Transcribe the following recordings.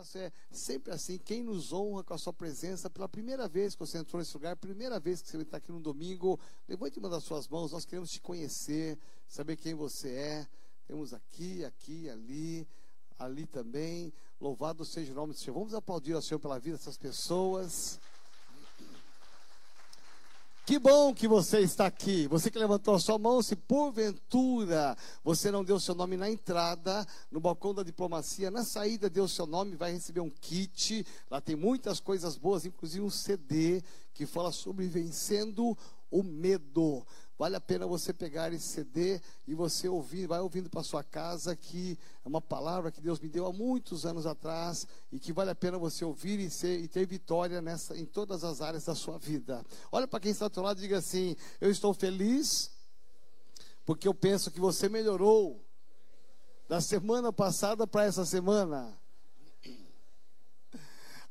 faço é sempre assim: quem nos honra com a sua presença, pela primeira vez que você entrou nesse lugar, primeira vez que você está aqui no domingo, levante uma das suas mãos, nós queremos te conhecer, saber quem você é. Temos aqui, aqui, ali, ali também. Louvado seja o nome do Senhor. Vamos aplaudir ao Senhor pela vida dessas pessoas. Que bom que você está aqui. Você que levantou a sua mão, se porventura você não deu seu nome na entrada, no balcão da diplomacia, na saída deu seu nome, vai receber um kit. Lá tem muitas coisas boas, inclusive um CD que fala sobre vencendo o medo. Vale a pena você pegar esse CD e você ouvir, vai ouvindo para sua casa que é uma palavra que Deus me deu há muitos anos atrás e que vale a pena você ouvir e, ser, e ter vitória nessa, em todas as áreas da sua vida. Olha para quem está ao seu lado e diga assim: Eu estou feliz porque eu penso que você melhorou da semana passada para essa semana.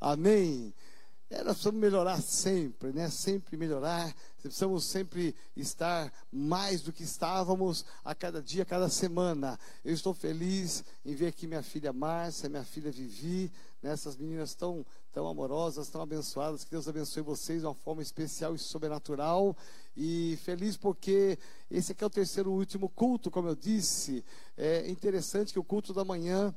Amém. É, nós precisamos melhorar sempre, né? Sempre melhorar. Precisamos sempre estar mais do que estávamos a cada dia, a cada semana. Eu estou feliz em ver aqui minha filha Márcia, minha filha Vivi, né? essas meninas tão, tão amorosas, tão abençoadas. Que Deus abençoe vocês de uma forma especial e sobrenatural. E feliz porque esse aqui é o terceiro e último culto, como eu disse. É interessante que o culto da manhã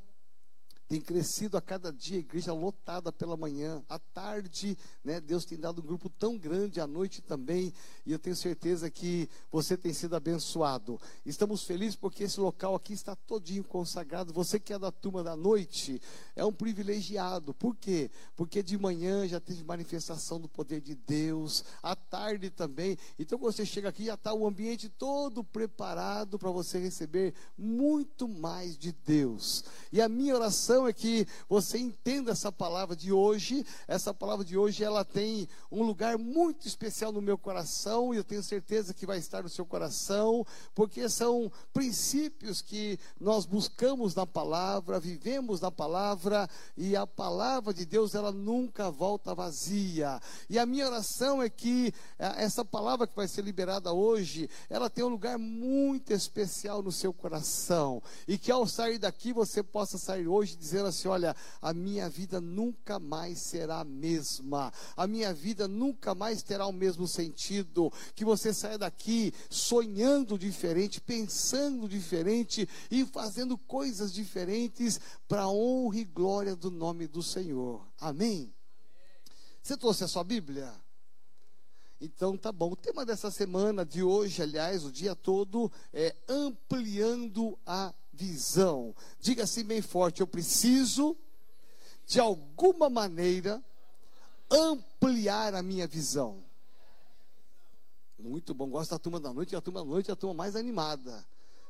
tem crescido a cada dia, igreja lotada pela manhã, à tarde, né? Deus tem dado um grupo tão grande à noite também, e eu tenho certeza que você tem sido abençoado. Estamos felizes porque esse local aqui está todinho consagrado. Você que é da turma da noite é um privilegiado. Por quê? Porque de manhã já teve manifestação do poder de Deus, à tarde também. Então você chega aqui já está o ambiente todo preparado para você receber muito mais de Deus. E a minha oração é que você entenda essa palavra de hoje. Essa palavra de hoje ela tem um lugar muito especial no meu coração e eu tenho certeza que vai estar no seu coração, porque são princípios que nós buscamos na palavra, vivemos na palavra e a palavra de Deus ela nunca volta vazia. E a minha oração é que é, essa palavra que vai ser liberada hoje, ela tem um lugar muito especial no seu coração e que ao sair daqui você possa sair hoje dizendo dizendo assim: olha, a minha vida nunca mais será a mesma, a minha vida nunca mais terá o mesmo sentido. Que você saia daqui sonhando diferente, pensando diferente e fazendo coisas diferentes para honra e glória do nome do Senhor. Amém? Você trouxe a sua Bíblia? Então tá bom. O tema dessa semana, de hoje, aliás, o dia todo, é ampliando a visão. Diga assim bem forte: eu preciso, de alguma maneira, ampliar a minha visão. Muito bom. Gosto da turma da noite, a turma da noite é a turma mais animada.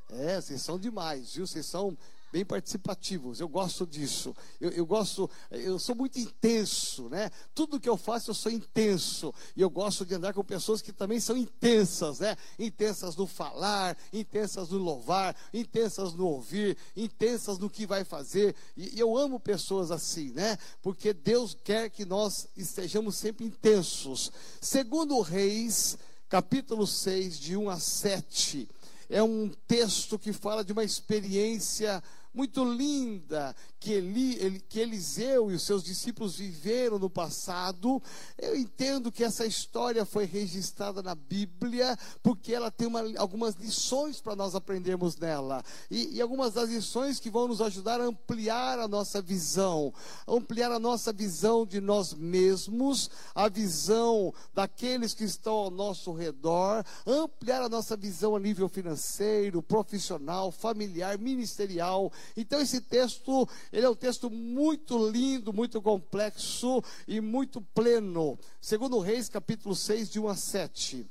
É, vocês são demais, viu? Vocês são bem participativos. Eu gosto disso. Eu, eu, gosto, eu sou muito intenso, né? Tudo que eu faço eu sou intenso. E eu gosto de andar com pessoas que também são intensas, né? Intensas no falar, intensas no louvar, intensas no ouvir, intensas no que vai fazer. E, e eu amo pessoas assim, né? Porque Deus quer que nós estejamos sempre intensos. Segundo Reis, capítulo 6, de 1 a 7 é um texto que fala de uma experiência muito linda que, Eli, que Eliseu e os seus discípulos viveram no passado. Eu entendo que essa história foi registrada na Bíblia, porque ela tem uma, algumas lições para nós aprendermos nela. E, e algumas das lições que vão nos ajudar a ampliar a nossa visão, ampliar a nossa visão de nós mesmos, a visão daqueles que estão ao nosso redor, ampliar a nossa visão a nível financeiro, profissional, familiar, ministerial então esse texto, ele é um texto muito lindo, muito complexo e muito pleno. Segundo Reis, capítulo 6, de 1 a 7.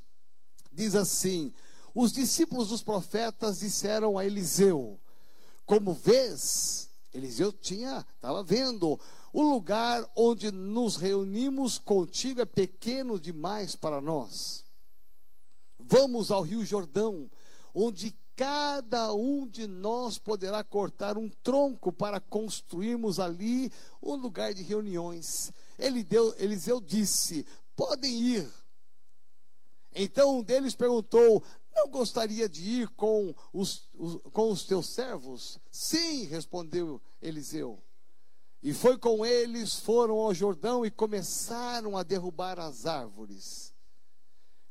Diz assim: Os discípulos dos profetas disseram a Eliseu: Como vês, Eliseu tinha, estava vendo, o lugar onde nos reunimos contigo é pequeno demais para nós. Vamos ao Rio Jordão, onde cada um de nós poderá cortar um tronco para construirmos ali um lugar de reuniões. Ele deu, Eliseu disse: podem ir. Então um deles perguntou: Não gostaria de ir com os, os, com os teus servos? Sim, respondeu Eliseu. E foi com eles, foram ao Jordão e começaram a derrubar as árvores.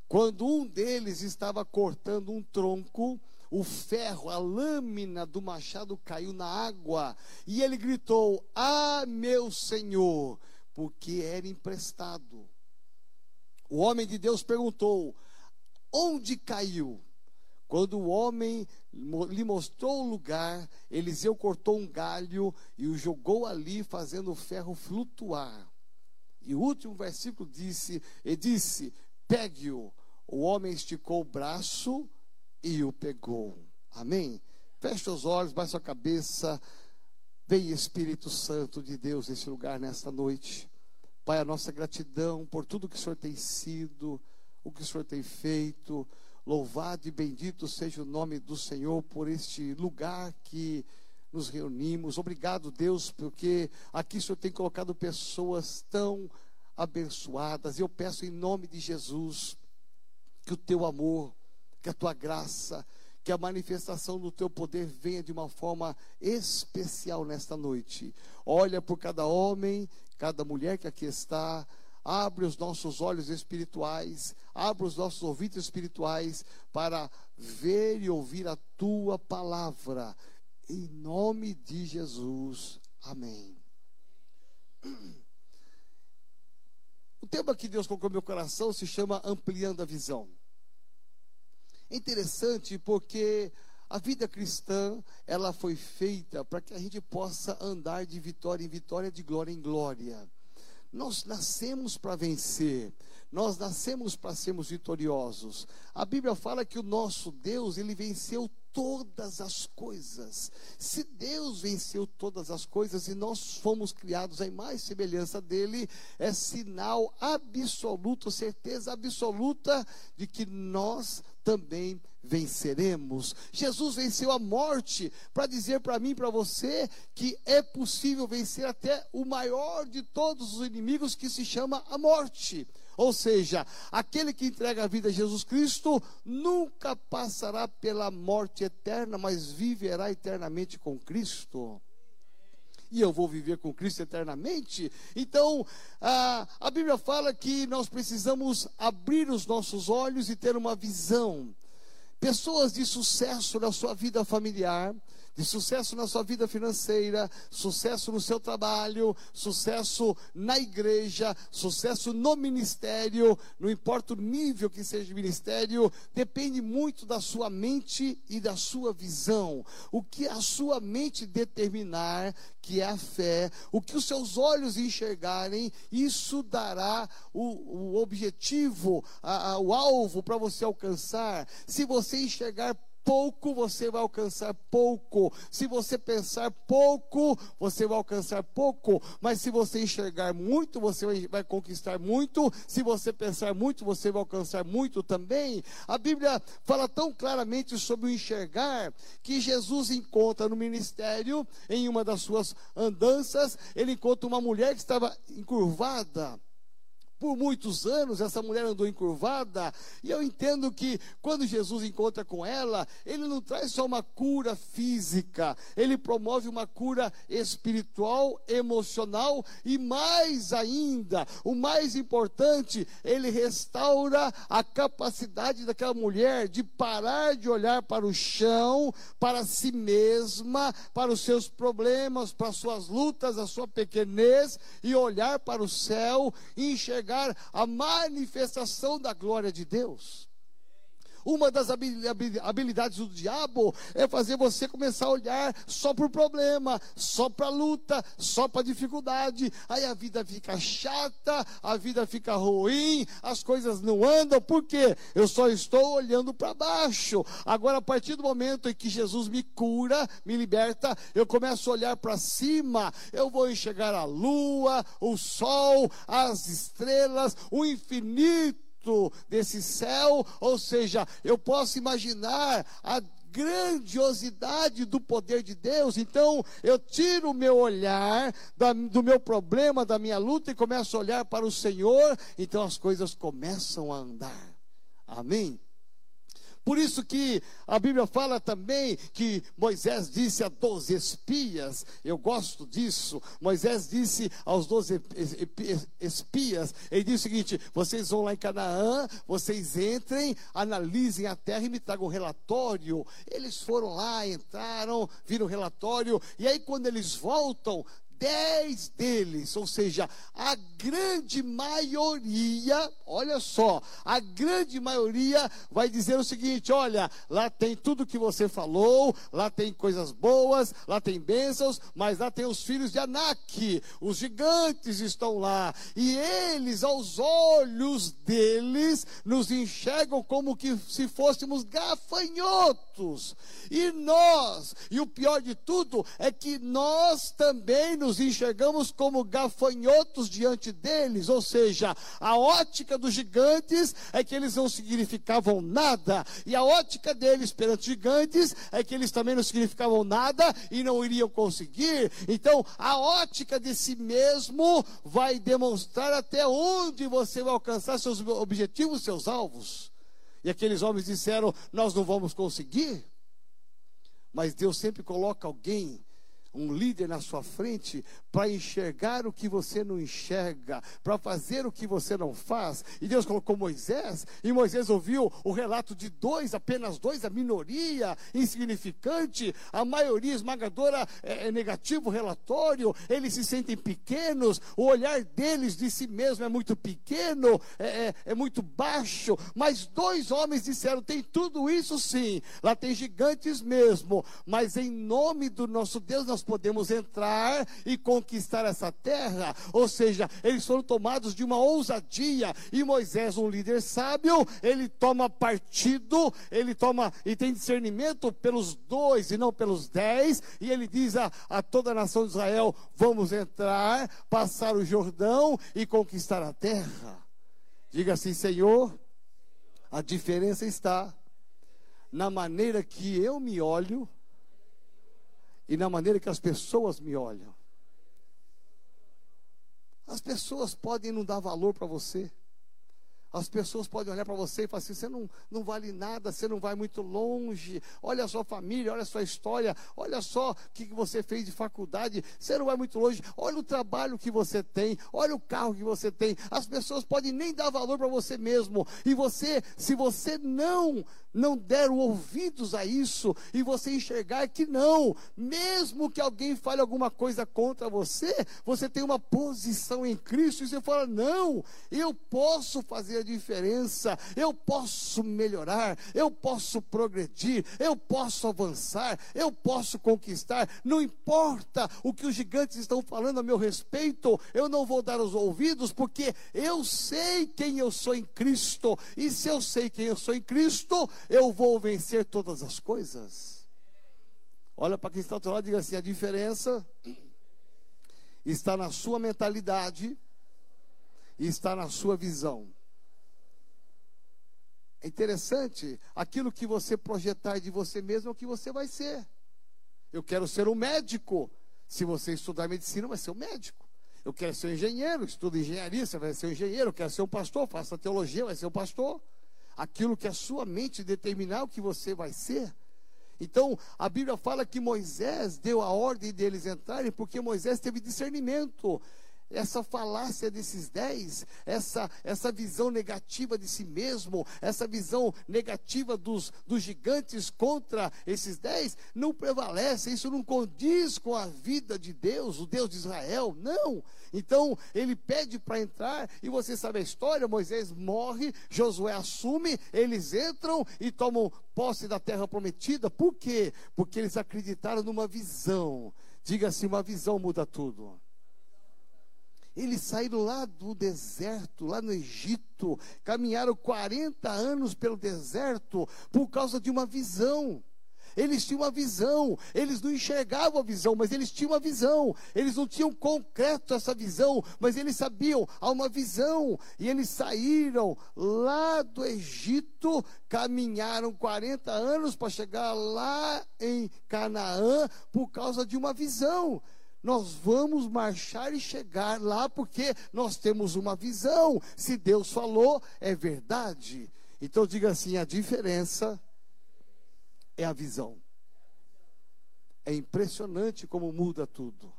Quando um deles estava cortando um tronco, o ferro, a lâmina do machado caiu na água, e ele gritou: Ah, meu senhor, porque era emprestado. O homem de Deus perguntou: Onde caiu? Quando o homem lhe mostrou o lugar, Eliseu cortou um galho e o jogou ali, fazendo o ferro flutuar. E o último versículo disse: E disse: Pegue-o. O homem esticou o braço e o pegou. Amém? Feche os olhos, baixe a cabeça. Vem Espírito Santo de Deus nesse lugar nesta noite. Pai, a nossa gratidão por tudo que o Senhor tem sido, o que o Senhor tem feito. Louvado e bendito seja o nome do Senhor por este lugar que nos reunimos. Obrigado, Deus, porque aqui o Senhor tem colocado pessoas tão abençoadas. Eu peço em nome de Jesus que o teu amor, que a tua graça, que a manifestação do teu poder venha de uma forma especial nesta noite. Olha por cada homem, cada mulher que aqui está. Abre os nossos olhos espirituais, abre os nossos ouvidos espirituais para ver e ouvir a tua palavra. Em nome de Jesus. Amém. O tema que Deus colocou no meu coração se chama Ampliando a Visão. É interessante porque a vida cristã, ela foi feita para que a gente possa andar de vitória em vitória, de glória em glória. Nós nascemos para vencer. Nós nascemos para sermos vitoriosos. A Bíblia fala que o nosso Deus, ele venceu todas as coisas. Se Deus venceu todas as coisas e nós fomos criados em mais semelhança dele, é sinal absoluto, certeza absoluta de que nós também venceremos. Jesus venceu a morte para dizer para mim e para você que é possível vencer até o maior de todos os inimigos que se chama a morte. Ou seja, aquele que entrega a vida a Jesus Cristo nunca passará pela morte eterna, mas viverá eternamente com Cristo e eu vou viver com Cristo eternamente. Então, a, a Bíblia fala que nós precisamos abrir os nossos olhos e ter uma visão. Pessoas de sucesso na sua vida familiar, de sucesso na sua vida financeira, sucesso no seu trabalho, sucesso na igreja, sucesso no ministério, não importa o nível que seja o ministério, depende muito da sua mente e da sua visão. O que a sua mente determinar, que é a fé, o que os seus olhos enxergarem, isso dará o, o objetivo, a, a, o alvo para você alcançar. Se você enxergar pouco, você vai alcançar pouco. Se você pensar pouco, você vai alcançar pouco. Mas se você enxergar muito, você vai conquistar muito. Se você pensar muito, você vai alcançar muito também. A Bíblia fala tão claramente sobre o enxergar que Jesus encontra no ministério, em uma das suas andanças, ele encontra uma mulher que estava encurvada por muitos anos essa mulher andou encurvada, e eu entendo que quando Jesus encontra com ela, ele não traz só uma cura física, ele promove uma cura espiritual, emocional e mais ainda, o mais importante, ele restaura a capacidade daquela mulher de parar de olhar para o chão, para si mesma, para os seus problemas, para as suas lutas, a sua pequenez e olhar para o céu e enxergar a manifestação da glória de Deus. Uma das habilidades do diabo é fazer você começar a olhar só para o problema, só para a luta, só para a dificuldade. Aí a vida fica chata, a vida fica ruim, as coisas não andam, por quê? Eu só estou olhando para baixo. Agora, a partir do momento em que Jesus me cura, me liberta, eu começo a olhar para cima, eu vou enxergar a lua, o sol, as estrelas, o infinito desse céu, ou seja, eu posso imaginar a grandiosidade do poder de Deus. Então, eu tiro o meu olhar da, do meu problema, da minha luta e começo a olhar para o Senhor. Então, as coisas começam a andar. Amém? Por isso que a Bíblia fala também que Moisés disse a doze espias, eu gosto disso. Moisés disse aos doze espias, ele disse o seguinte: vocês vão lá em Canaã, vocês entrem, analisem a terra e me tragam um relatório. Eles foram lá, entraram, viram o relatório, e aí quando eles voltam, dez deles, ou seja, a grande maioria, olha só, a grande maioria vai dizer o seguinte: olha, lá tem tudo que você falou, lá tem coisas boas, lá tem bênçãos, mas lá tem os filhos de Anak, os gigantes estão lá, e eles, aos olhos deles, nos enxergam como que se fôssemos gafanhotos, e nós, e o pior de tudo é que nós também nos nos enxergamos como gafanhotos diante deles, ou seja, a ótica dos gigantes é que eles não significavam nada, e a ótica deles perante gigantes é que eles também não significavam nada e não iriam conseguir. Então, a ótica de si mesmo vai demonstrar até onde você vai alcançar seus objetivos, seus alvos. E aqueles homens disseram: Nós não vamos conseguir. Mas Deus sempre coloca alguém um líder na sua frente para enxergar o que você não enxerga, para fazer o que você não faz. E Deus colocou Moisés, e Moisés ouviu o relato de dois, apenas dois, a minoria insignificante, a maioria esmagadora é, é negativo relatório, eles se sentem pequenos, o olhar deles de si mesmo é muito pequeno, é, é, é muito baixo, mas dois homens disseram: tem tudo isso sim, lá tem gigantes mesmo, mas em nome do nosso Deus nós podemos entrar e conquistar essa terra. Ou seja, eles foram tomados de uma ousadia. E Moisés, um líder sábio, ele toma partido, ele toma e tem discernimento pelos dois e não pelos dez. E ele diz a, a toda a nação de Israel: vamos entrar, passar o Jordão e conquistar a terra. Diga assim, Senhor, a diferença está na maneira que eu me olho e na maneira que as pessoas me olham. As pessoas podem não dar valor para você. As pessoas podem olhar para você e falar assim: você não, não vale nada, você não vai muito longe. Olha a sua família, olha a sua história, olha só o que você fez de faculdade, você não vai muito longe. Olha o trabalho que você tem, olha o carro que você tem. As pessoas podem nem dar valor para você mesmo. E você, se você não não der ouvidos a isso e você enxergar que não, mesmo que alguém fale alguma coisa contra você, você tem uma posição em Cristo e você fala: não, eu posso fazer a diferença, eu posso melhorar, eu posso progredir, eu posso avançar, eu posso conquistar, não importa o que os gigantes estão falando a meu respeito, eu não vou dar os ouvidos, porque eu sei quem eu sou em Cristo, e se eu sei quem eu sou em Cristo, eu vou vencer todas as coisas. Olha para quem está ao lado e diga assim: a diferença está na sua mentalidade está na sua visão. É interessante, aquilo que você projetar de você mesmo é o que você vai ser. Eu quero ser um médico. Se você estudar medicina, vai ser um médico. Eu quero ser um engenheiro, estudo engenharia, você vai ser um engenheiro. Eu quero ser um pastor, faça teologia, vai ser um pastor. Aquilo que a sua mente determinar o que você vai ser. Então, a Bíblia fala que Moisés deu a ordem deles entrarem, porque Moisés teve discernimento essa falácia desses dez, essa, essa visão negativa de si mesmo, essa visão negativa dos, dos gigantes contra esses dez, não prevalece, isso não condiz com a vida de Deus, o Deus de Israel, não. Então ele pede para entrar, e você sabe a história: Moisés morre, Josué assume, eles entram e tomam posse da terra prometida, por quê? Porque eles acreditaram numa visão. Diga assim: uma visão muda tudo. Eles saíram lá do deserto, lá no Egito, caminharam 40 anos pelo deserto por causa de uma visão. Eles tinham uma visão, eles não enxergavam a visão, mas eles tinham uma visão. Eles não tinham concreto essa visão, mas eles sabiam, há uma visão. E eles saíram lá do Egito, caminharam 40 anos para chegar lá em Canaã por causa de uma visão. Nós vamos marchar e chegar lá porque nós temos uma visão. Se Deus falou, é verdade. Então diga assim: a diferença É a visão. É impressionante como muda tudo.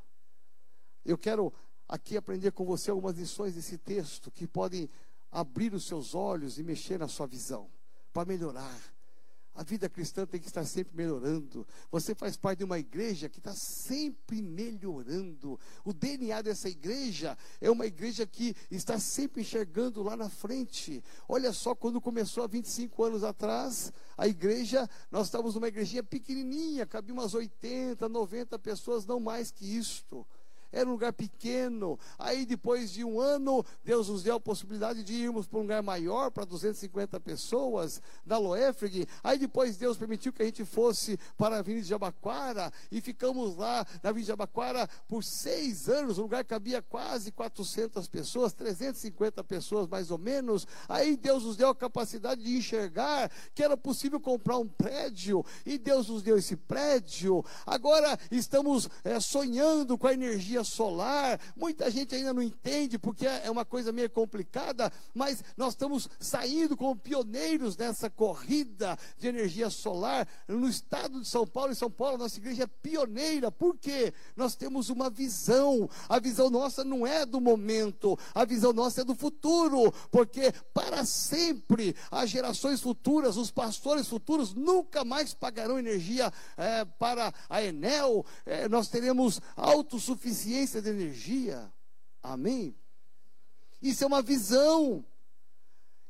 Eu quero aqui aprender com você algumas lições desse texto que podem abrir os seus olhos e mexer na sua visão, para melhorar. A vida cristã tem que estar sempre melhorando. Você faz parte de uma igreja que está sempre melhorando. O DNA dessa igreja é uma igreja que está sempre enxergando lá na frente. Olha só, quando começou há 25 anos atrás, a igreja, nós estávamos numa igrejinha pequenininha, cabia umas 80, 90 pessoas, não mais que isto era um lugar pequeno. Aí, depois de um ano, Deus nos deu a possibilidade de irmos para um lugar maior, para 250 pessoas, da Loefrig. Aí, depois, Deus permitiu que a gente fosse para a Avenida de Jabaquara e ficamos lá na Avenida de Jabaquara por seis anos. O lugar cabia quase 400 pessoas, 350 pessoas mais ou menos. Aí, Deus nos deu a capacidade de enxergar que era possível comprar um prédio e Deus nos deu esse prédio. Agora, estamos é, sonhando com a energia solar. Muita gente ainda não entende porque é uma coisa meio complicada, mas nós estamos saindo como pioneiros nessa corrida de energia solar no estado de São Paulo. Em São Paulo, nossa igreja é pioneira. Por quê? Nós temos uma visão. A visão nossa não é do momento, a visão nossa é do futuro, porque para sempre as gerações futuras, os pastores futuros nunca mais pagarão energia é, para a Enel. É, nós teremos autossuficiência eficiência de energia. Amém? Isso é uma visão.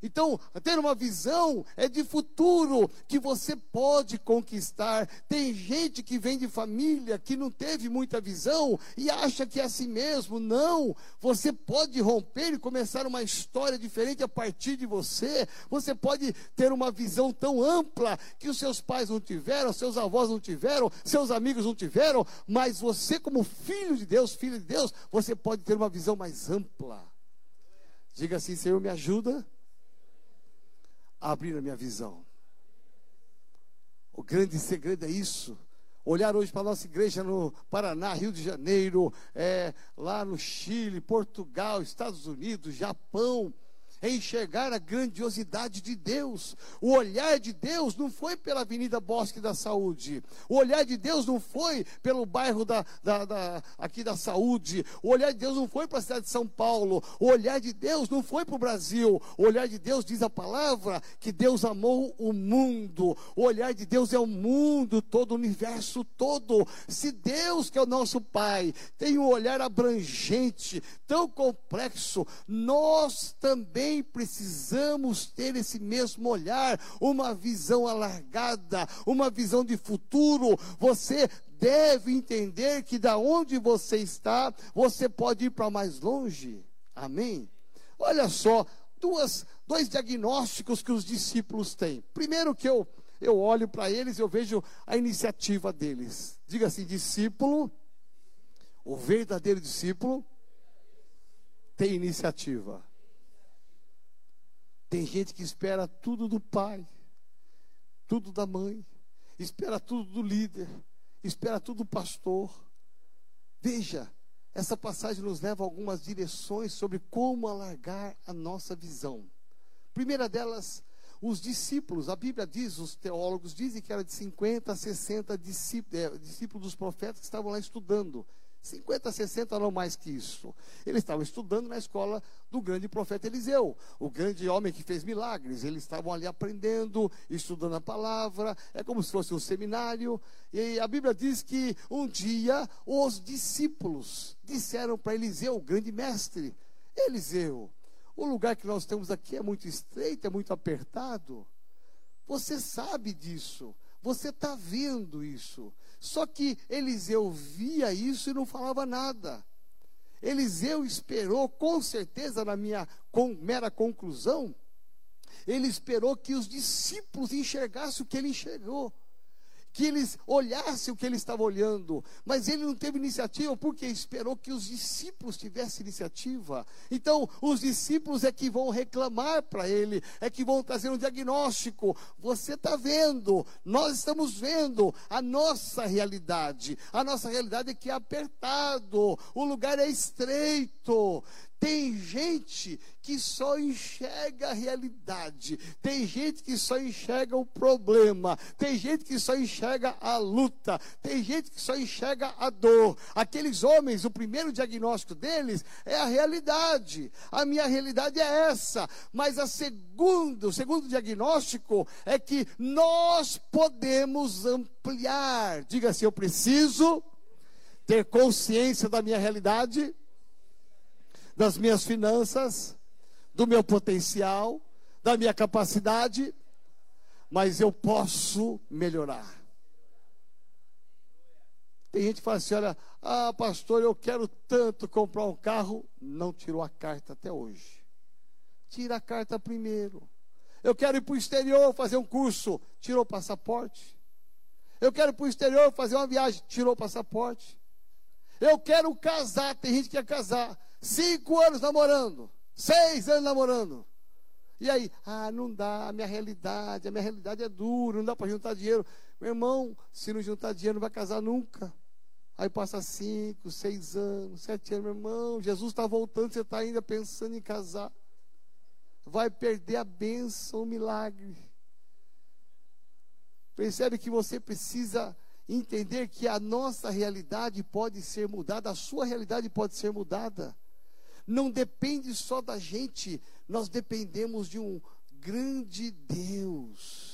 Então, ter uma visão é de futuro que você pode conquistar. Tem gente que vem de família que não teve muita visão e acha que é assim mesmo. Não, você pode romper e começar uma história diferente a partir de você. Você pode ter uma visão tão ampla que os seus pais não tiveram, seus avós não tiveram, seus amigos não tiveram, mas você, como filho de Deus, filho de Deus, você pode ter uma visão mais ampla. Diga assim, Senhor, me ajuda abrir a minha visão. O grande segredo é isso. Olhar hoje para a nossa igreja no Paraná, Rio de Janeiro, é, lá no Chile, Portugal, Estados Unidos, Japão, é enxergar a grandiosidade de Deus. O olhar de Deus não foi pela Avenida Bosque da Saúde. O olhar de Deus não foi pelo bairro da, da, da aqui da Saúde. O olhar de Deus não foi para a cidade de São Paulo. O olhar de Deus não foi para o Brasil. O olhar de Deus diz a palavra que Deus amou o mundo. O olhar de Deus é o mundo todo, o universo todo. Se Deus, que é o nosso Pai, tem um olhar abrangente, tão complexo, nós também também precisamos ter esse mesmo olhar, uma visão alargada, uma visão de futuro. Você deve entender que da onde você está, você pode ir para mais longe. Amém? Olha só, duas, dois diagnósticos que os discípulos têm. Primeiro que eu eu olho para eles, eu vejo a iniciativa deles. Diga assim, discípulo, o verdadeiro discípulo tem iniciativa. Tem gente que espera tudo do pai, tudo da mãe, espera tudo do líder, espera tudo do pastor. Veja, essa passagem nos leva a algumas direções sobre como alargar a nossa visão. Primeira delas, os discípulos, a Bíblia diz, os teólogos dizem que era de 50 a 60 discípulos, é, discípulos dos profetas que estavam lá estudando. 50, 60 não mais que isso. Eles estavam estudando na escola do grande profeta Eliseu, o grande homem que fez milagres. Eles estavam ali aprendendo, estudando a palavra, é como se fosse um seminário. E a Bíblia diz que um dia os discípulos disseram para Eliseu, o grande mestre: Eliseu, o lugar que nós temos aqui é muito estreito, é muito apertado. Você sabe disso, você está vendo isso. Só que Eliseu via isso e não falava nada. Eliseu esperou, com certeza, na minha com, mera conclusão, ele esperou que os discípulos enxergassem o que ele enxergou que eles olhassem o que ele estava olhando, mas ele não teve iniciativa porque esperou que os discípulos tivessem iniciativa. Então, os discípulos é que vão reclamar para ele, é que vão trazer um diagnóstico. Você está vendo, nós estamos vendo a nossa realidade. A nossa realidade é que é apertado, o lugar é estreito Tem gente que só enxerga a realidade, tem gente que só enxerga o problema, tem gente que só enxerga a luta, tem gente que só enxerga a dor. Aqueles homens, o primeiro diagnóstico deles é a realidade. A minha realidade é essa, mas a segundo, o segundo diagnóstico é que nós podemos ampliar. Diga assim, eu preciso ter consciência da minha realidade das minhas finanças, do meu potencial, da minha capacidade, mas eu posso melhorar. Tem gente que fala assim: olha, ah, pastor, eu quero tanto comprar um carro, não tirou a carta até hoje. Tira a carta primeiro. Eu quero ir para o exterior fazer um curso, tirou o passaporte. Eu quero ir para o exterior fazer uma viagem, tirou o passaporte. Eu quero casar, tem gente que quer casar, Cinco anos namorando. Seis anos namorando. E aí, ah, não dá, a minha realidade, a minha realidade é dura, não dá para juntar dinheiro. Meu irmão, se não juntar dinheiro, não vai casar nunca. Aí passa cinco, seis anos, sete anos, meu irmão, Jesus está voltando, você está ainda pensando em casar. Vai perder a bênção, o milagre. Percebe que você precisa entender que a nossa realidade pode ser mudada, a sua realidade pode ser mudada não depende só da gente, nós dependemos de um grande Deus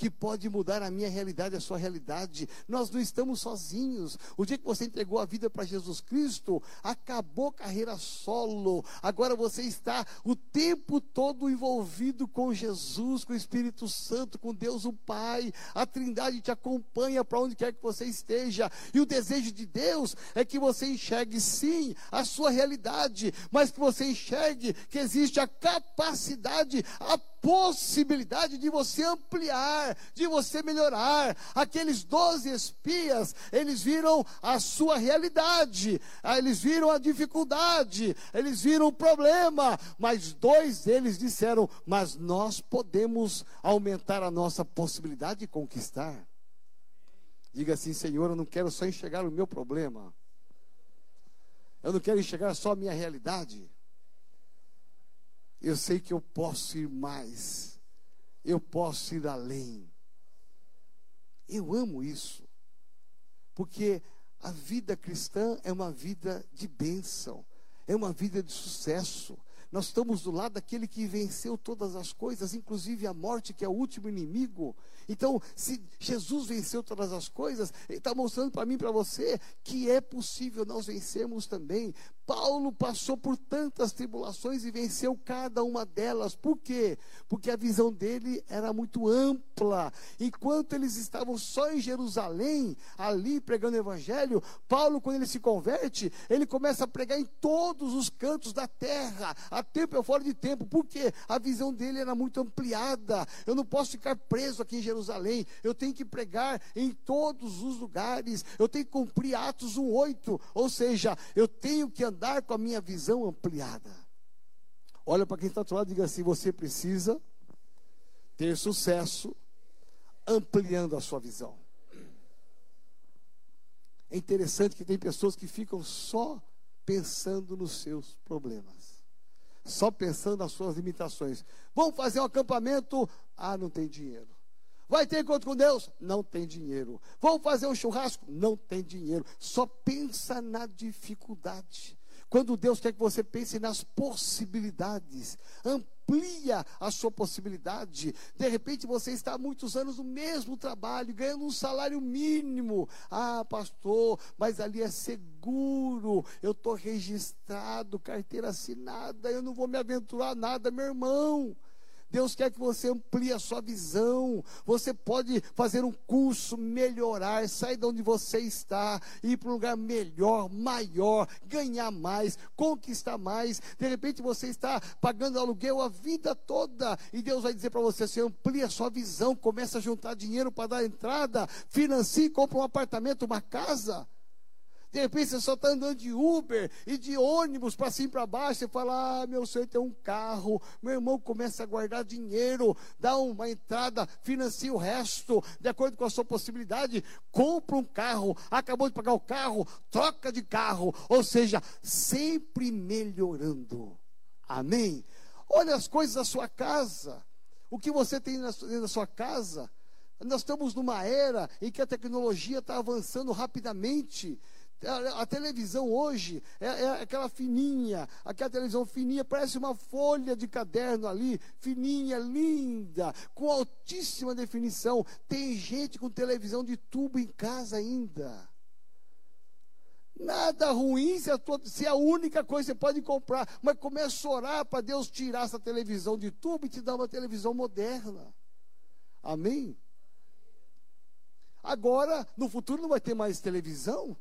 que pode mudar a minha realidade, a sua realidade. Nós não estamos sozinhos. O dia que você entregou a vida para Jesus Cristo, acabou carreira solo. Agora você está o tempo todo envolvido com Jesus, com o Espírito Santo, com Deus o Pai. A Trindade te acompanha para onde quer que você esteja. E o desejo de Deus é que você enxergue sim a sua realidade, mas que você enxergue que existe a capacidade, a possibilidade de você ampliar, de você melhorar. Aqueles doze espias, eles viram a sua realidade, ah, eles viram a dificuldade, eles viram o problema, mas dois deles disseram: Mas nós podemos aumentar a nossa possibilidade de conquistar. Diga assim, Senhor, eu não quero só enxergar o meu problema. Eu não quero enxergar só a minha realidade eu sei que eu posso ir mais, eu posso ir além. Eu amo isso, porque a vida cristã é uma vida de bênção, é uma vida de sucesso. Nós estamos do lado daquele que venceu todas as coisas, inclusive a morte, que é o último inimigo. Então, se Jesus venceu todas as coisas, Ele está mostrando para mim e para você que é possível nós vencermos também. Paulo passou por tantas tribulações e venceu cada uma delas. Por quê? Porque a visão dele era muito ampla. Enquanto eles estavam só em Jerusalém, ali pregando o evangelho, Paulo, quando ele se converte, ele começa a pregar em todos os cantos da terra, a tempo ou fora de tempo. Por quê? A visão dele era muito ampliada. Eu não posso ficar preso aqui em Jerusalém. Eu tenho que pregar em todos os lugares. Eu tenho que cumprir Atos 1:8, ou seja, eu tenho que andar andar com a minha visão ampliada. Olha para quem está do lado e diga assim: você precisa ter sucesso ampliando a sua visão. É interessante que tem pessoas que ficam só pensando nos seus problemas, só pensando nas suas limitações. Vamos fazer um acampamento? Ah, não tem dinheiro. Vai ter encontro com Deus? Não tem dinheiro. Vamos fazer um churrasco? Não tem dinheiro. Só pensa na dificuldade. Quando Deus quer que você pense nas possibilidades, amplia a sua possibilidade. De repente você está há muitos anos no mesmo trabalho, ganhando um salário mínimo. Ah, pastor, mas ali é seguro, eu estou registrado, carteira assinada, eu não vou me aventurar nada, meu irmão. Deus quer que você amplie a sua visão. Você pode fazer um curso, melhorar, sair de onde você está, ir para um lugar melhor, maior, ganhar mais, conquistar mais. De repente você está pagando aluguel a vida toda e Deus vai dizer para você: você amplia a sua visão, começa a juntar dinheiro para dar entrada, financie, compra um apartamento, uma casa. De repente você só está andando de Uber e de ônibus para cima e para baixo. Você fala: Ah, meu sonho tem um carro. Meu irmão começa a guardar dinheiro, dá uma entrada, financia o resto, de acordo com a sua possibilidade. Compra um carro, acabou de pagar o carro, troca de carro. Ou seja, sempre melhorando. Amém? Olha as coisas da sua casa. O que você tem na sua casa. Nós estamos numa era em que a tecnologia está avançando rapidamente. A, a televisão hoje é, é, aquela fininha, aquela televisão fininha, parece uma folha de caderno ali, fininha, linda, com altíssima definição. Tem gente com televisão de tubo em casa ainda. Nada ruim se, a tua, se é a única coisa que você pode comprar, mas começa a orar para Deus tirar essa televisão de tubo e te dar uma televisão moderna. Amém? Agora, no futuro não vai ter mais televisão.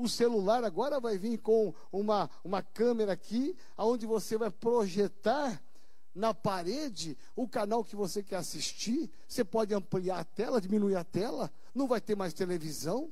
O celular agora vai vir com uma, uma câmera aqui, onde você vai projetar na parede o canal que você quer assistir. Você pode ampliar a tela, diminuir a tela. Não vai ter mais televisão.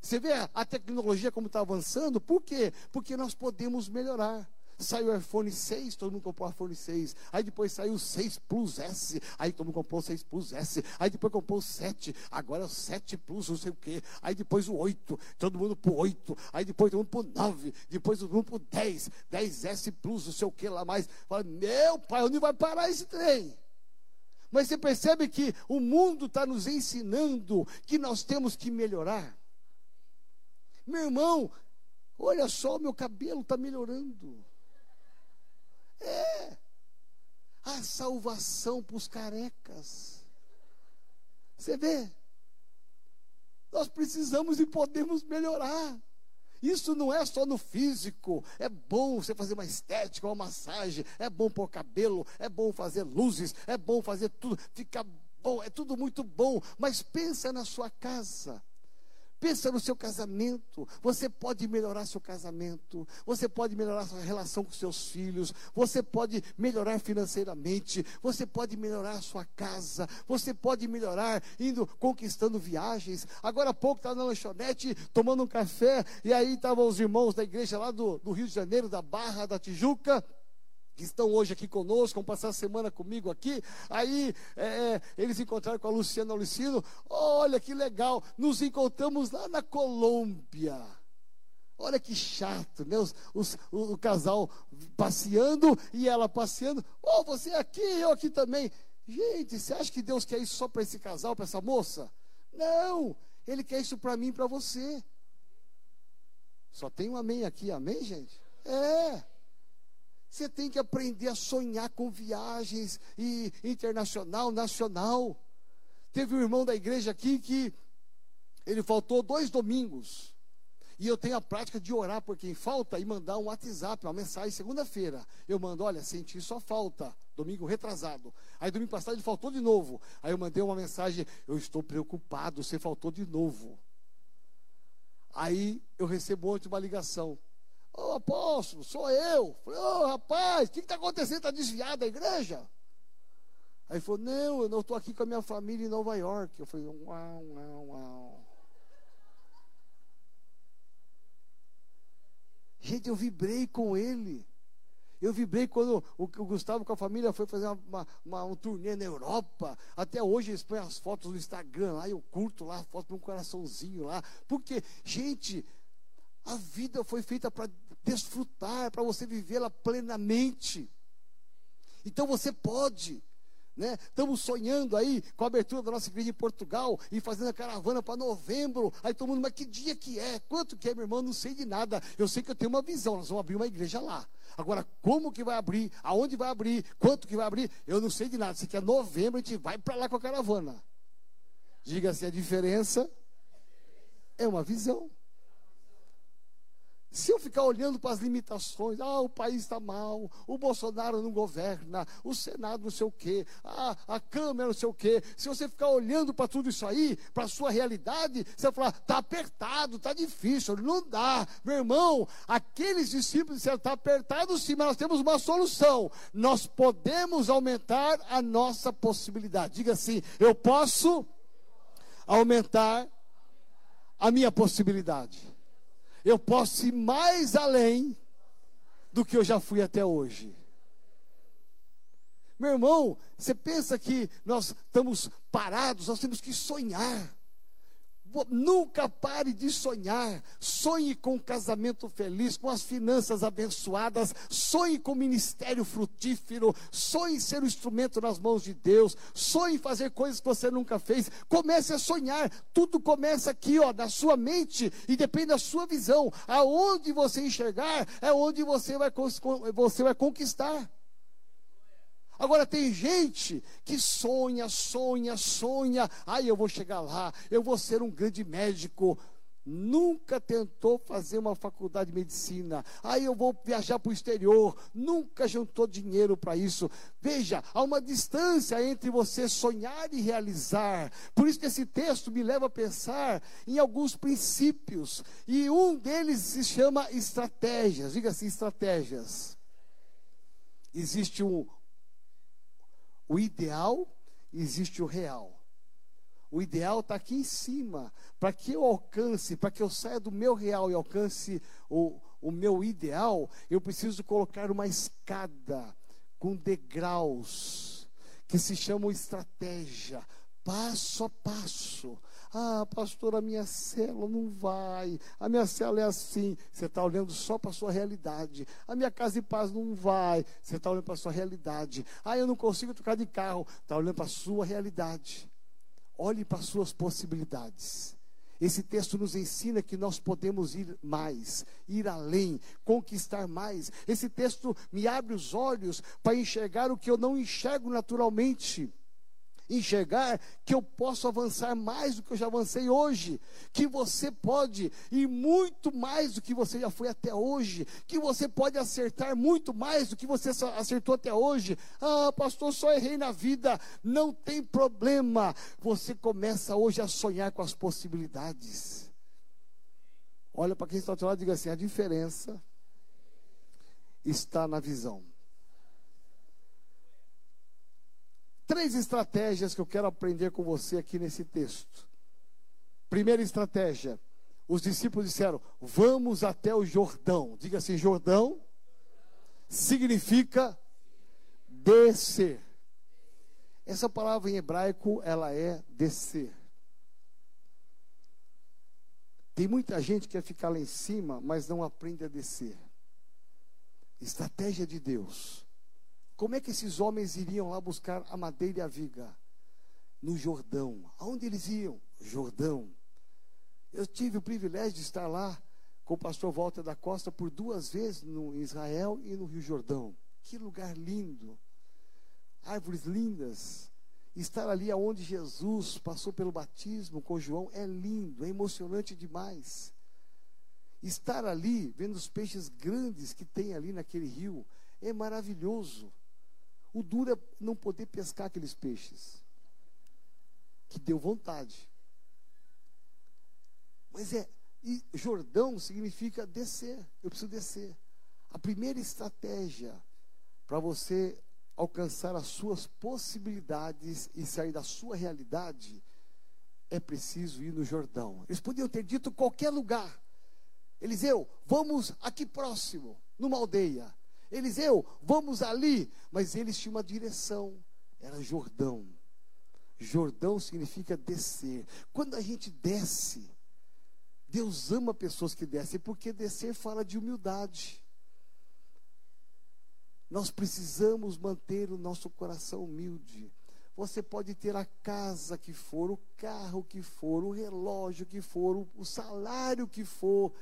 Você vê a tecnologia como está avançando? Por quê? Porque nós podemos melhorar. Saiu o iPhone 6, todo mundo comprou o iPhone 6. Aí depois saiu o 6 Plus S. Aí todo mundo comprou o 6 Plus S. Aí depois comprou o 7. Agora é o 7 Plus, não sei o quê. Aí depois o 8. Todo mundo pro 8. Aí depois todo mundo pro 9. Depois todo mundo pro 10. 10S Plus, não sei o quê lá mais. Fala, meu pai, onde vai parar esse trem? Mas você percebe que o mundo está nos ensinando que nós temos que melhorar. Meu irmão, olha só, meu cabelo está melhorando. É. A salvação para os carecas. Você vê? Nós precisamos e podemos melhorar. Isso não é só no físico. É bom você fazer uma estética, uma massagem. É bom pôr cabelo. É bom fazer luzes. É bom fazer tudo. Fica bom. É tudo muito bom. Mas pensa na sua casa. Pensa no seu casamento. Você pode melhorar seu casamento. Você pode melhorar sua relação com seus filhos. Você pode melhorar financeiramente. Você pode melhorar sua casa. Você pode melhorar indo conquistando viagens. Agora há pouco estava na lanchonete tomando um café. E aí estavam os irmãos da igreja lá do, do Rio de Janeiro, da Barra da Tijuca que estão hoje aqui conosco, vão passar a semana comigo aqui. Aí é, é eles encontraram com a Luciana Lucino. Olha que legal, nos encontramos lá na Colômbia. Olha que chato, né? Os, os, o, o, casal passeando e ela passeando. Oh, você é aqui, eu aqui também. Gente, você acha que Deus quer isso só para esse casal, para essa moça? Não, Ele quer isso para mim e para você. Só tem um amém aqui, amém, gente? É. Você tem que aprender a sonhar com viagens e internacional, nacional. Teve um irmão da igreja aqui que ele faltou dois domingos. E eu tenho a prática de orar por quem falta e mandar um WhatsApp, uma mensagem segunda-feira. Eu mando, olha, senti sua falta, domingo retrasado. Aí domingo passado ele faltou de novo. Aí eu mandei uma mensagem, eu estou preocupado, você faltou de novo. Aí eu recebo ontem uma ligação. Ô oh, apóstolo, sou eu. Falei, ô oh, rapaz, o que está acontecendo? Está desviado da igreja? Aí falou, não, eu não estou aqui com a minha família em Nova York. Eu falei, uau, uau, uau. Gente, eu vibrei com ele. Eu vibrei quando o, o Gustavo com a família foi fazer uma, uma, um turnê na Europa. Até hoje eles põem as fotos no Instagram lá, eu curto lá, foto de um coraçãozinho lá. Porque, gente, a vida foi feita para desfrutar, para você vivê-la plenamente. Então você pode. Né? Estamos sonhando aí com a abertura da nossa igreja em Portugal e fazendo a caravana para novembro. Aí todo mundo, mas que dia que é? Quanto que é, meu irmão? Não sei de nada. Eu sei que eu tenho uma visão, nós vamos abrir uma igreja lá. Agora, como que vai abrir? Aonde vai abrir? Quanto que vai abrir? Eu não sei de nada. Se quer novembro, a gente vai para lá com a caravana. Diga-se a diferença é uma visão. Se eu ficar olhando para as limitações, ah, o país está mal, o Bolsonaro não governa, o Senado não sei o quê, ah, a Câmara não sei o quê. Se você ficar olhando para tudo isso aí, para a sua realidade, você vai falar, está apertado, está difícil, não dá. Meu irmão, aqueles discípulos disseram, está apertado sim, mas nós temos uma solução. Nós podemos aumentar a nossa possibilidade. Diga assim, eu posso aumentar a minha possibilidade. Eu posso ir mais além do que eu já fui até hoje. Meu irmão, você pensa que nós estamos parados, nós temos que sonhar. Nunca pare de sonhar. Sonhe com um casamento feliz, com as finanças abençoadas. Sonhe com ministério frutífero. Sonhe ser um instrumento nas mãos de Deus. Sonhe fazer coisas que você nunca fez. Comece a sonhar. Tudo começa aqui, ó, na sua mente e depende da sua visão. Aonde você enxergar é onde você vai, você vai conquistar. Agora tem gente que sonha, sonha, sonha. Ai, eu vou chegar lá, eu vou ser um grande médico. Nunca tentou fazer uma faculdade de medicina. Aí eu vou viajar para o exterior. Nunca juntou dinheiro para isso. Veja, há uma distância entre você sonhar e realizar. Por isso que esse texto me leva a pensar em alguns princípios. E um deles se chama estratégias. Diga assim: estratégias. Existe um, o ideal, existe o real. O ideal está aqui em cima. Para que eu alcance, para que eu saia do meu real e alcance o, o meu ideal, eu preciso colocar uma escada com degraus, que se chamam estratégia, passo a passo. Ah, pastor, a minha célula não vai. A minha célula é assim. Você está olhando só para a sua realidade. A minha casa de paz não vai. Você está olhando para a sua realidade. Ah, eu não consigo trocar de carro. Está olhando para a sua realidade. Olhe para as suas possibilidades. Esse texto nos ensina que nós podemos ir mais, ir além, conquistar mais. Esse texto me abre os olhos para enxergar o que eu não enxergo naturalmente enxergar que eu posso avançar mais do que eu já avancei hoje, que você pode ir muito mais do que você já foi até hoje, que você pode acertar muito mais do que você acertou até hoje. Ah, pastor, só errei na vida. Não tem problema. Você começa hoje a sonhar com as possibilidades. Olha para quem está ao lado e diga assim: a diferença está na visão. Três estratégias que eu quero aprender com você aqui nesse texto. Primeira estratégia: os discípulos disseram: Vamos até o Jordão. Diga assim: Jordão significa descer. Essa palavra em hebraico, ela é descer. Tem muita gente que quer ficar lá em cima, mas não aprende a descer. Estratégia de Deus como é que esses homens iriam lá buscar a madeira e a viga? No Jordão. Aonde eles iam? Jordão. Eu tive o privilégio de estar lá com o pastor Walter da Costa por duas vezes no Israel e no Rio Jordão. Que lugar lindo. Árvores lindas. Estar ali aonde Jesus passou pelo batismo com João é lindo, é emocionante demais. Estar ali, vendo os peixes grandes que tem ali naquele rio, é maravilhoso. O duro é não poder pescar aqueles peixes. Que deu vontade. Mas é. E Jordão significa descer. Eu preciso descer. A primeira estratégia para você alcançar as suas possibilidades e sair da sua realidade é preciso ir no Jordão. Eles podiam ter dito qualquer lugar. Eliseu, vamos aqui próximo, numa aldeia. Eliseu, vamos ali. Mas eles tinham uma direção, era Jordão. Jordão significa descer. Quando a gente desce, Deus ama pessoas que descem, porque descer fala de humildade. Nós precisamos manter o nosso coração humilde. Você pode ter a casa que for, o carro que for, o relógio que for, o salário que for,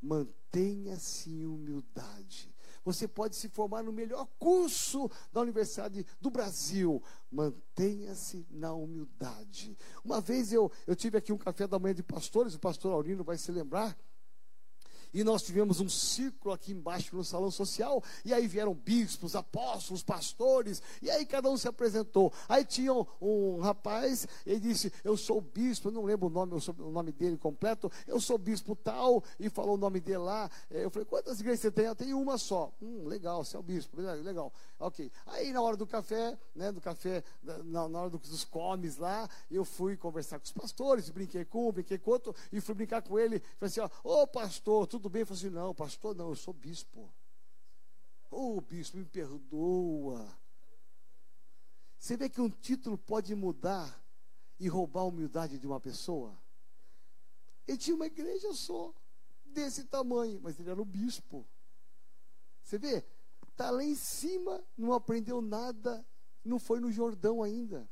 mantenha-se em humildade. Você pode se formar no melhor curso da Universidade do Brasil. Mantenha-se na humildade. Uma vez eu, eu tive aqui um café da manhã de pastores, o pastor Aurino vai se lembrar. E nós tivemos um círculo aqui embaixo no salão social. E aí vieram bispos, apóstolos, pastores. E aí cada um se apresentou. Aí tinha um, um rapaz, ele disse: Eu sou bispo, não lembro o nome, o nome dele completo. Eu sou bispo tal. E falou o nome dele lá. Eu falei: Quantas igrejas você tem? Eu tenho uma só. Hum, legal, você é o bispo. Legal. Ok. Aí na hora do café, né, do café, na, na hora dos comes lá, eu fui conversar com os pastores. Brinquei com um, brinquei com outro. E fui brincar com ele. Falei assim: Ô oh, pastor, tudo tudo bem? Eu falei assim: não, pastor, não, eu sou bispo. Ô oh, bispo, me perdoa. Você vê que um título pode mudar e roubar a humildade de uma pessoa? Ele tinha uma igreja só, desse tamanho, mas ele era o bispo. Você vê? Está lá em cima, não aprendeu nada, não foi no Jordão ainda.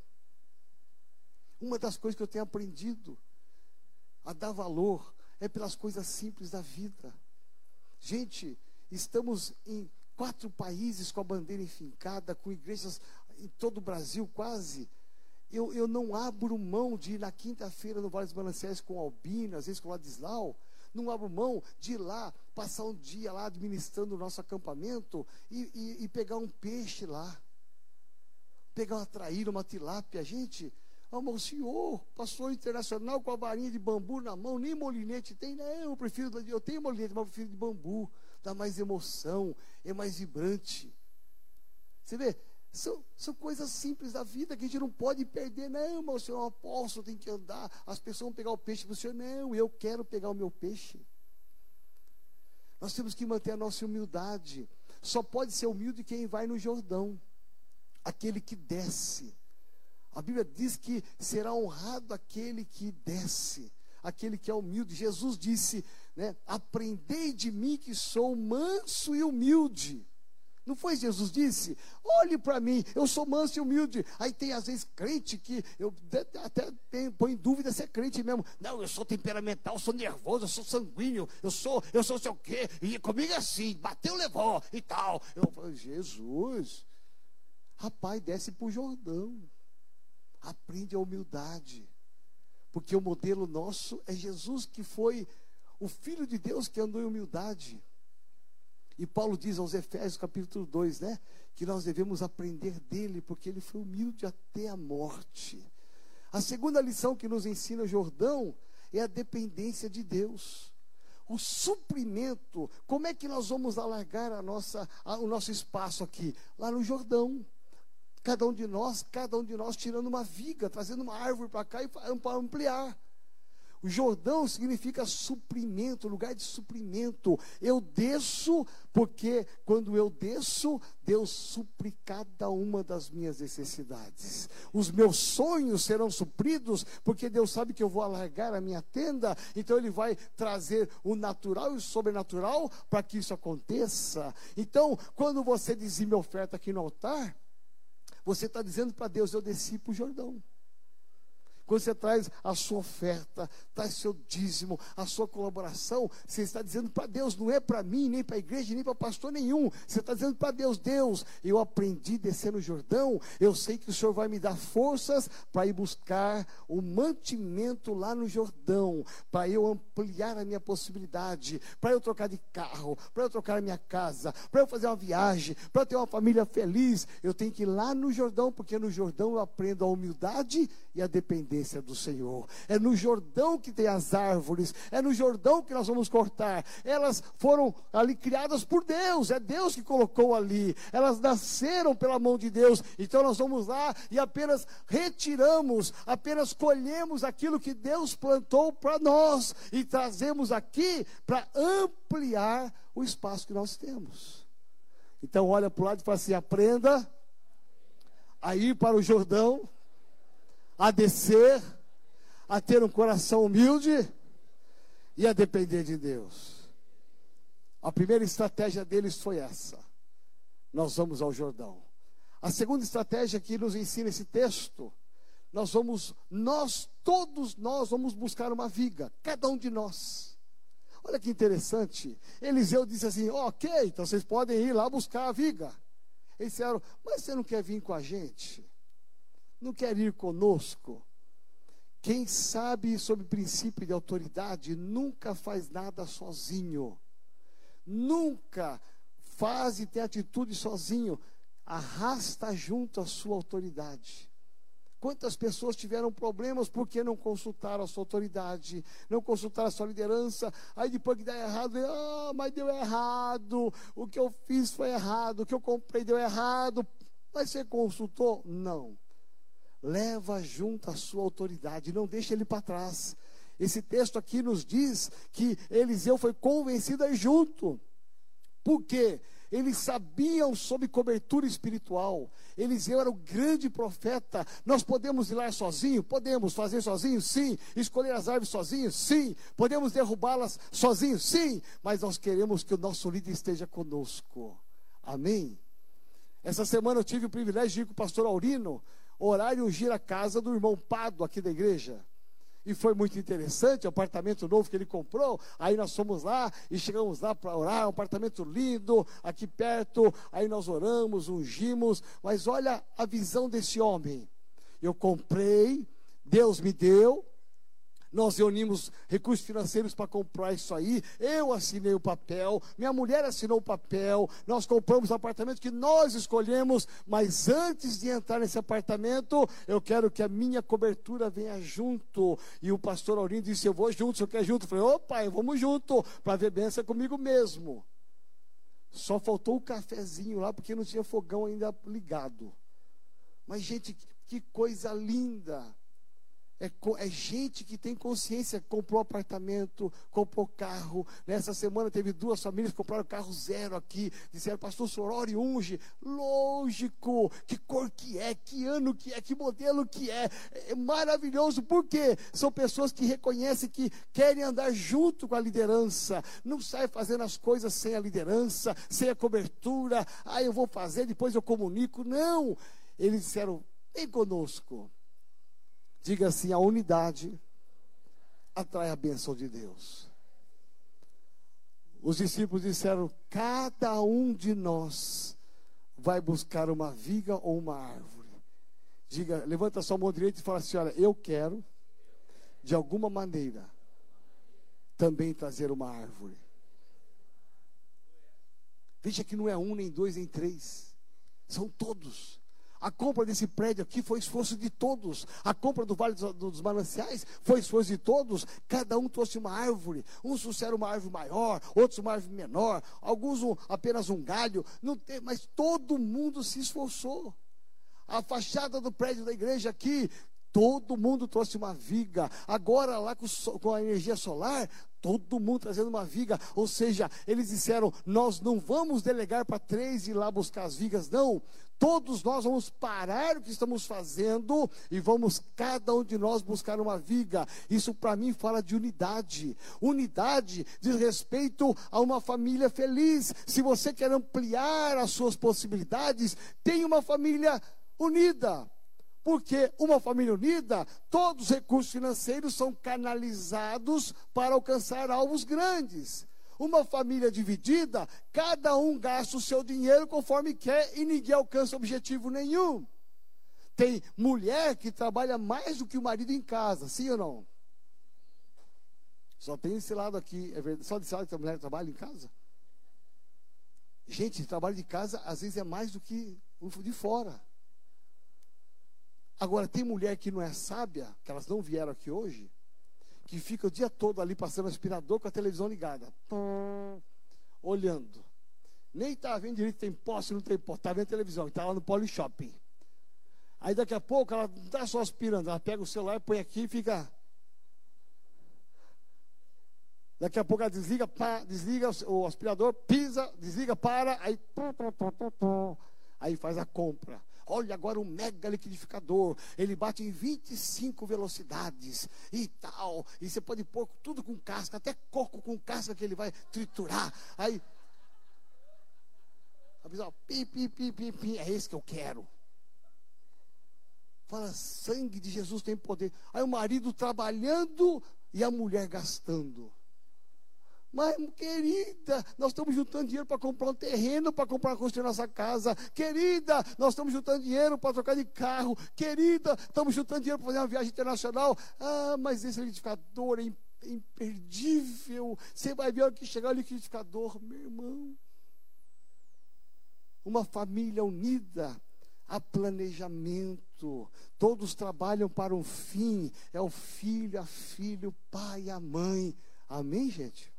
Uma das coisas que eu tenho aprendido a dar valor é pelas coisas simples da vida. Gente, estamos em quatro países com a bandeira enfincada, com igrejas em todo o Brasil quase. Eu, eu não abro mão de ir na quinta-feira no Vale dos Mananciais com Albino, às vezes com Ladislau. Não abro mão de ir lá, passar um dia lá administrando o nosso acampamento e, e, e pegar um peixe lá. Pegar uma traíra, uma tilápia. Gente, ah, mas o senhor, pastor internacional com a varinha de bambu na mão, nem molinete tem, né? Eu prefiro, eu tenho molinete, mas eu prefiro de bambu. Dá mais emoção, é mais vibrante. Você vê, são, são coisas simples da vida que a gente não pode perder. Não, mas o senhor é um apóstolo, tem que andar. As pessoas vão pegar o peixe para o senhor. Não, eu quero pegar o meu peixe. Nós temos que manter a nossa humildade. Só pode ser humilde quem vai no Jordão, aquele que desce. A Bíblia diz que será honrado aquele que desce, aquele que é humilde. Jesus disse, né, aprendei de mim que sou manso e humilde. Não foi Jesus disse? Olhe para mim, eu sou manso e humilde. Aí tem às vezes crente que eu até põe em dúvida se é crente mesmo. Não, eu sou temperamental, eu sou nervoso, eu sou sanguíneo, eu sou, eu sou sei o quê. E comigo é assim, bateu, levou e tal. Eu falo, Jesus, rapaz, desce para o Jordão. Aprende a humildade. Porque o modelo nosso é Jesus que foi o Filho de Deus que andou em humildade. E Paulo diz aos Efésios, capítulo 2, né? Que nós devemos aprender dele, porque ele foi humilde até a morte. A segunda lição que nos ensina Jordão é a dependência de Deus. O suprimento, como é que nós vamos alargar a nossa, a, o nosso espaço aqui? Lá no Jordão. Cada um de nós, cada um de nós tirando uma viga, trazendo uma árvore para cá e para ampliar. O Jordão significa suprimento, lugar de suprimento. Eu desço, porque quando eu desço, Deus supre cada uma das minhas necessidades. Os meus sonhos serão supridos, porque Deus sabe que eu vou alargar a minha tenda, então Ele vai trazer o natural e o sobrenatural para que isso aconteça. Então, quando você dizime oferta aqui no altar, você está dizendo para Deus: Eu desci para o Jordão. Quando você traz a sua oferta, traz seu dízimo, a sua colaboração, você está dizendo para Deus, não é para mim, nem para a igreja, nem para pastor nenhum. Você está dizendo para Deus, Deus, eu aprendi descer no Jordão, eu sei que o Senhor vai me dar forças para ir buscar o mantimento lá no Jordão, para eu ampliar a minha possibilidade, para eu trocar de carro, para eu trocar a minha casa, para eu fazer uma viagem, para ter uma família feliz. Eu tenho que ir lá no Jordão, porque no Jordão eu aprendo a humildade e a dependência do Senhor. É no Jordão que tem as árvores, é no Jordão que nós vamos cortar. Elas foram ali criadas por Deus, é Deus que colocou ali. Elas nasceram pela mão de Deus. Então nós vamos lá e apenas retiramos, apenas colhemos aquilo que Deus plantou para nós e trazemos aqui para ampliar o espaço que nós temos. Então olha para o lado e fala assim: aprenda a ir para o Jordão a descer, a ter um coração humilde e a depender de Deus. A primeira estratégia deles foi essa. Nós vamos ao Jordão. A segunda estratégia que nos ensina esse texto, nós vamos, nós, todos nós vamos buscar uma viga, cada um de nós. Olha que interessante. Eliseu disse assim: Ok, então vocês podem ir lá buscar a viga. Eles disseram: Mas você não quer vir com a gente? Não quer ir conosco? Quem sabe sobre o princípio de autoridade nunca faz nada sozinho. Nunca faz e tem atitude sozinho. Arrasta junto a sua autoridade. Quantas pessoas tiveram problemas porque não consultaram a sua autoridade, não consultaram a sua liderança, aí depois que dá errado, ah, mas deu errado, o que eu fiz foi errado, o que eu comprei deu errado, mas você consultou? Não leva junto a sua autoridade, não deixe ele para trás. Esse texto aqui nos diz que Eliseu foi convencido a ir junto. Por quê? Eles sabiam sobre cobertura espiritual. Eliseu era o grande profeta. Nós podemos ir lá sozinho? Podemos fazer sozinho? Sim. Escolher as árvores sozinho? Sim. Podemos derrubá-las sozinho? Sim. Mas nós queremos que o nosso líder esteja conosco. Amém? Essa semana eu tive o privilégio de ir com o pastor Aurino orar e ungir a casa do irmão Pado aqui da igreja. E foi muito interessante, o apartamento novo que ele comprou. Aí nós fomos lá e chegamos lá para orar, um apartamento lindo, aqui perto. Aí nós oramos, ungimos. Mas olha a visão desse homem. Eu comprei, Deus me deu, nós reunimos recursos financeiros para comprar isso aí. Eu assinei o papel, minha mulher assinou o papel. Nós compramos o apartamento que nós escolhemos, mas antes de entrar nesse apartamento, eu quero que a minha cobertura venha junto. E o pastor Aurinho disse: Eu vou junto, o senhor quer junto? Eu falei: Opa, vamos junto, para ver bênção comigo mesmo. Só faltou o cafezinho lá, porque não tinha fogão ainda ligado. Mas, gente, que coisa linda. É, é, gente que tem consciência, comprou apartamento, comprou carro. Nessa semana teve duas famílias que compraram carro zero aqui. Disseram, pastor Sorori unge. Lógico, que cor que é, que ano que é, que modelo que é. É maravilhoso, porque são pessoas que reconhecem que querem andar junto com a liderança. Não sai fazendo as coisas sem a liderança, sem a cobertura. Ah, eu vou fazer, depois eu comunico. Não. Eles disseram, vem conosco Diga assim: a unidade atrai a bênção de Deus. Os discípulos disseram: cada um de nós vai buscar uma viga ou uma árvore. Diga, levanta sua mão direita e fala assim: olha, eu quero, de alguma maneira, também trazer uma árvore. Veja que não é um, nem dois, nem três. São todos. A compra desse prédio aqui foi esforço de todos. A compra do Vale dos Mananciais foi esforço de todos. Cada um trouxe uma árvore. Uns trouxeram uma árvore maior, outros uma árvore menor, alguns um, apenas um galho. Não tem, mas todo mundo se esforçou. A fachada do prédio da igreja aqui, todo mundo trouxe uma viga. Agora, lá com, com a energia solar, todo mundo trazendo uma viga. Ou seja, eles disseram: Nós não vamos delegar para três ir lá buscar as vigas, não. Todos nós vamos parar o que estamos fazendo e vamos, cada um de nós, buscar uma viga. Isso para mim fala de unidade. Unidade diz respeito a uma família feliz. Se você quer ampliar as suas possibilidades, tenha uma família unida. Porque uma família unida, todos os recursos financeiros são canalizados para alcançar alvos grandes. Uma família dividida, cada um gasta o seu dinheiro conforme quer e ninguém alcança objetivo nenhum. Tem mulher que trabalha mais do que o marido em casa, sim ou não? Só tem esse lado aqui, é verdade, só desse lado que a mulher trabalha em casa? Gente, trabalho de casa às vezes é mais do que o de fora. Agora, tem mulher que não é sábia, que elas não vieram aqui hoje, que fica o dia todo ali passando aspirador com a televisão ligada, olhando. Nem está vendo direito, tem posse, não tem posse, está vendo televisão, está lá no Poli Shopping. Aí daqui a pouco ela não está só aspirando, ela pega o celular, põe aqui e fica. Daqui a pouco ela desliga, pá, desliga o aspirador, pisa, desliga, para, aí, aí faz a compra. Olha agora um mega liquidificador. Ele bate em 25 velocidades e tal. E você pode pôr tudo com casca, até coco com casca que ele vai triturar. Aí. A pessoa, pi, pi, pi, pi, pi, é esse que eu quero. Fala, sangue de Jesus tem poder. Aí o marido trabalhando e a mulher gastando. Mas, querida, nós estamos juntando dinheiro para comprar um terreno, para comprar, construir nossa casa. Querida, nós estamos juntando dinheiro para trocar de carro. Querida, estamos juntando dinheiro para fazer uma viagem internacional. Ah, mas esse liquidificador é imperdível. Você vai ver o que chegar o liquidificador, meu irmão. Uma família unida a planejamento. Todos trabalham para um fim. É o filho, a filha, o pai, a mãe. Amém, gente?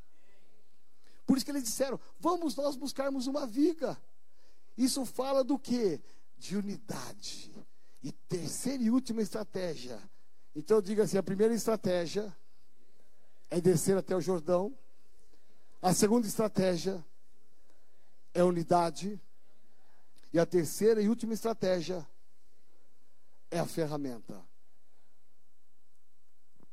Por isso que eles disseram: vamos nós buscarmos uma viga. Isso fala do que? De unidade. E terceira e última estratégia. Então diga assim: a primeira estratégia é descer até o Jordão. A segunda estratégia é unidade. E a terceira e última estratégia é a ferramenta.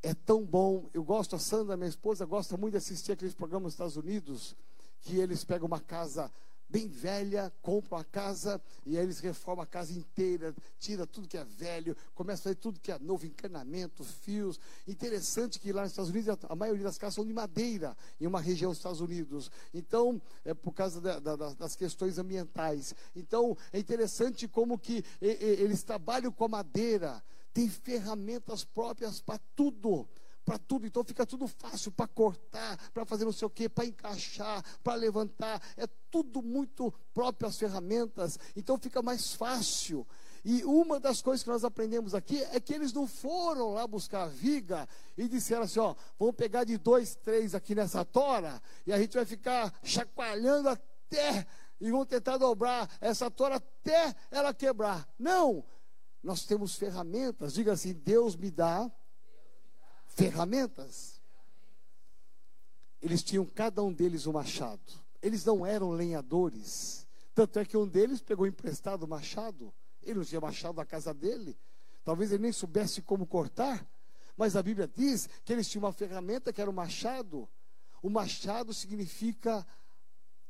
É tão bom. Eu gosto, a Sandra, minha esposa, gosta muito de assistir aqueles programas nos Estados Unidos, que eles pegam uma casa bem velha, compra uma casa e aí eles reformam a casa inteira, tira tudo que é velho, começa a fazer tudo que é novo, encanamento, fios. Interessante que lá nos Estados Unidos a maioria das casas são de madeira, em uma região dos Estados Unidos. Então, é por causa da, da, das questões ambientais. Então, é interessante como que eles trabalham com a madeira, tem ferramentas próprias para tudo para tudo, então fica tudo fácil para cortar, para fazer não sei o que, para encaixar, para levantar, é tudo muito próprio as ferramentas, então fica mais fácil. E uma das coisas que nós aprendemos aqui é que eles não foram lá buscar a viga e disseram assim: ó, vamos pegar de dois, três aqui nessa tora e a gente vai ficar chacoalhando até e vamos tentar dobrar essa tora até ela quebrar. Não! Nós temos ferramentas, diga assim: Deus me dá ferramentas. Eles tinham cada um deles um machado. Eles não eram lenhadores. Tanto é que um deles pegou emprestado o machado. Ele não tinha machado na casa dele. Talvez ele nem soubesse como cortar. Mas a Bíblia diz que eles tinham uma ferramenta que era o machado. O machado significa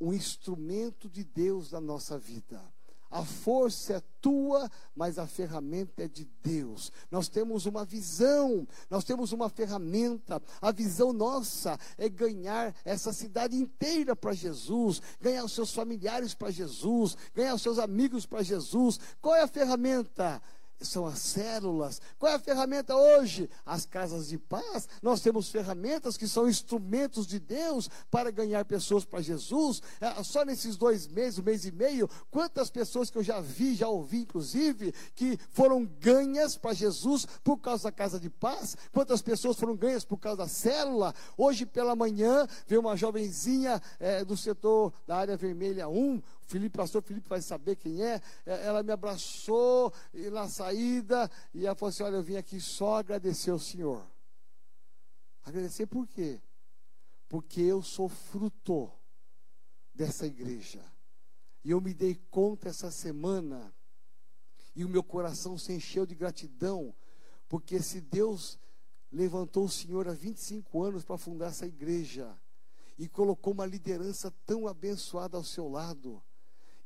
um instrumento de Deus na nossa vida. A força é tua, mas a ferramenta é de Deus. Nós temos uma visão, nós temos uma ferramenta. A visão nossa é ganhar essa cidade inteira para Jesus, ganhar os seus familiares para Jesus, ganhar os seus amigos para Jesus. Qual é a ferramenta? São as células. Qual é a ferramenta hoje? As casas de paz. Nós temos ferramentas que são instrumentos de Deus para ganhar pessoas para Jesus. É, só nesses dois meses, um mês e meio, quantas pessoas que eu já vi, já ouvi, inclusive, que foram ganhas para Jesus por causa da casa de paz? Quantas pessoas foram ganhas por causa da célula? Hoje pela manhã, veio uma jovenzinha é, do setor da área vermelha 1, Felipe, pastor Felipe vai saber quem é. é. Ela me abraçou na saída e ela falou assim: Olha, eu vim aqui só agradecer ao Senhor. Agradecer por quê? Porque eu sou fruto dessa igreja. E eu me dei conta essa semana, e o meu coração se encheu de gratidão, porque se Deus levantou o Senhor há 25 anos para fundar essa igreja, e colocou uma liderança tão abençoada ao seu lado,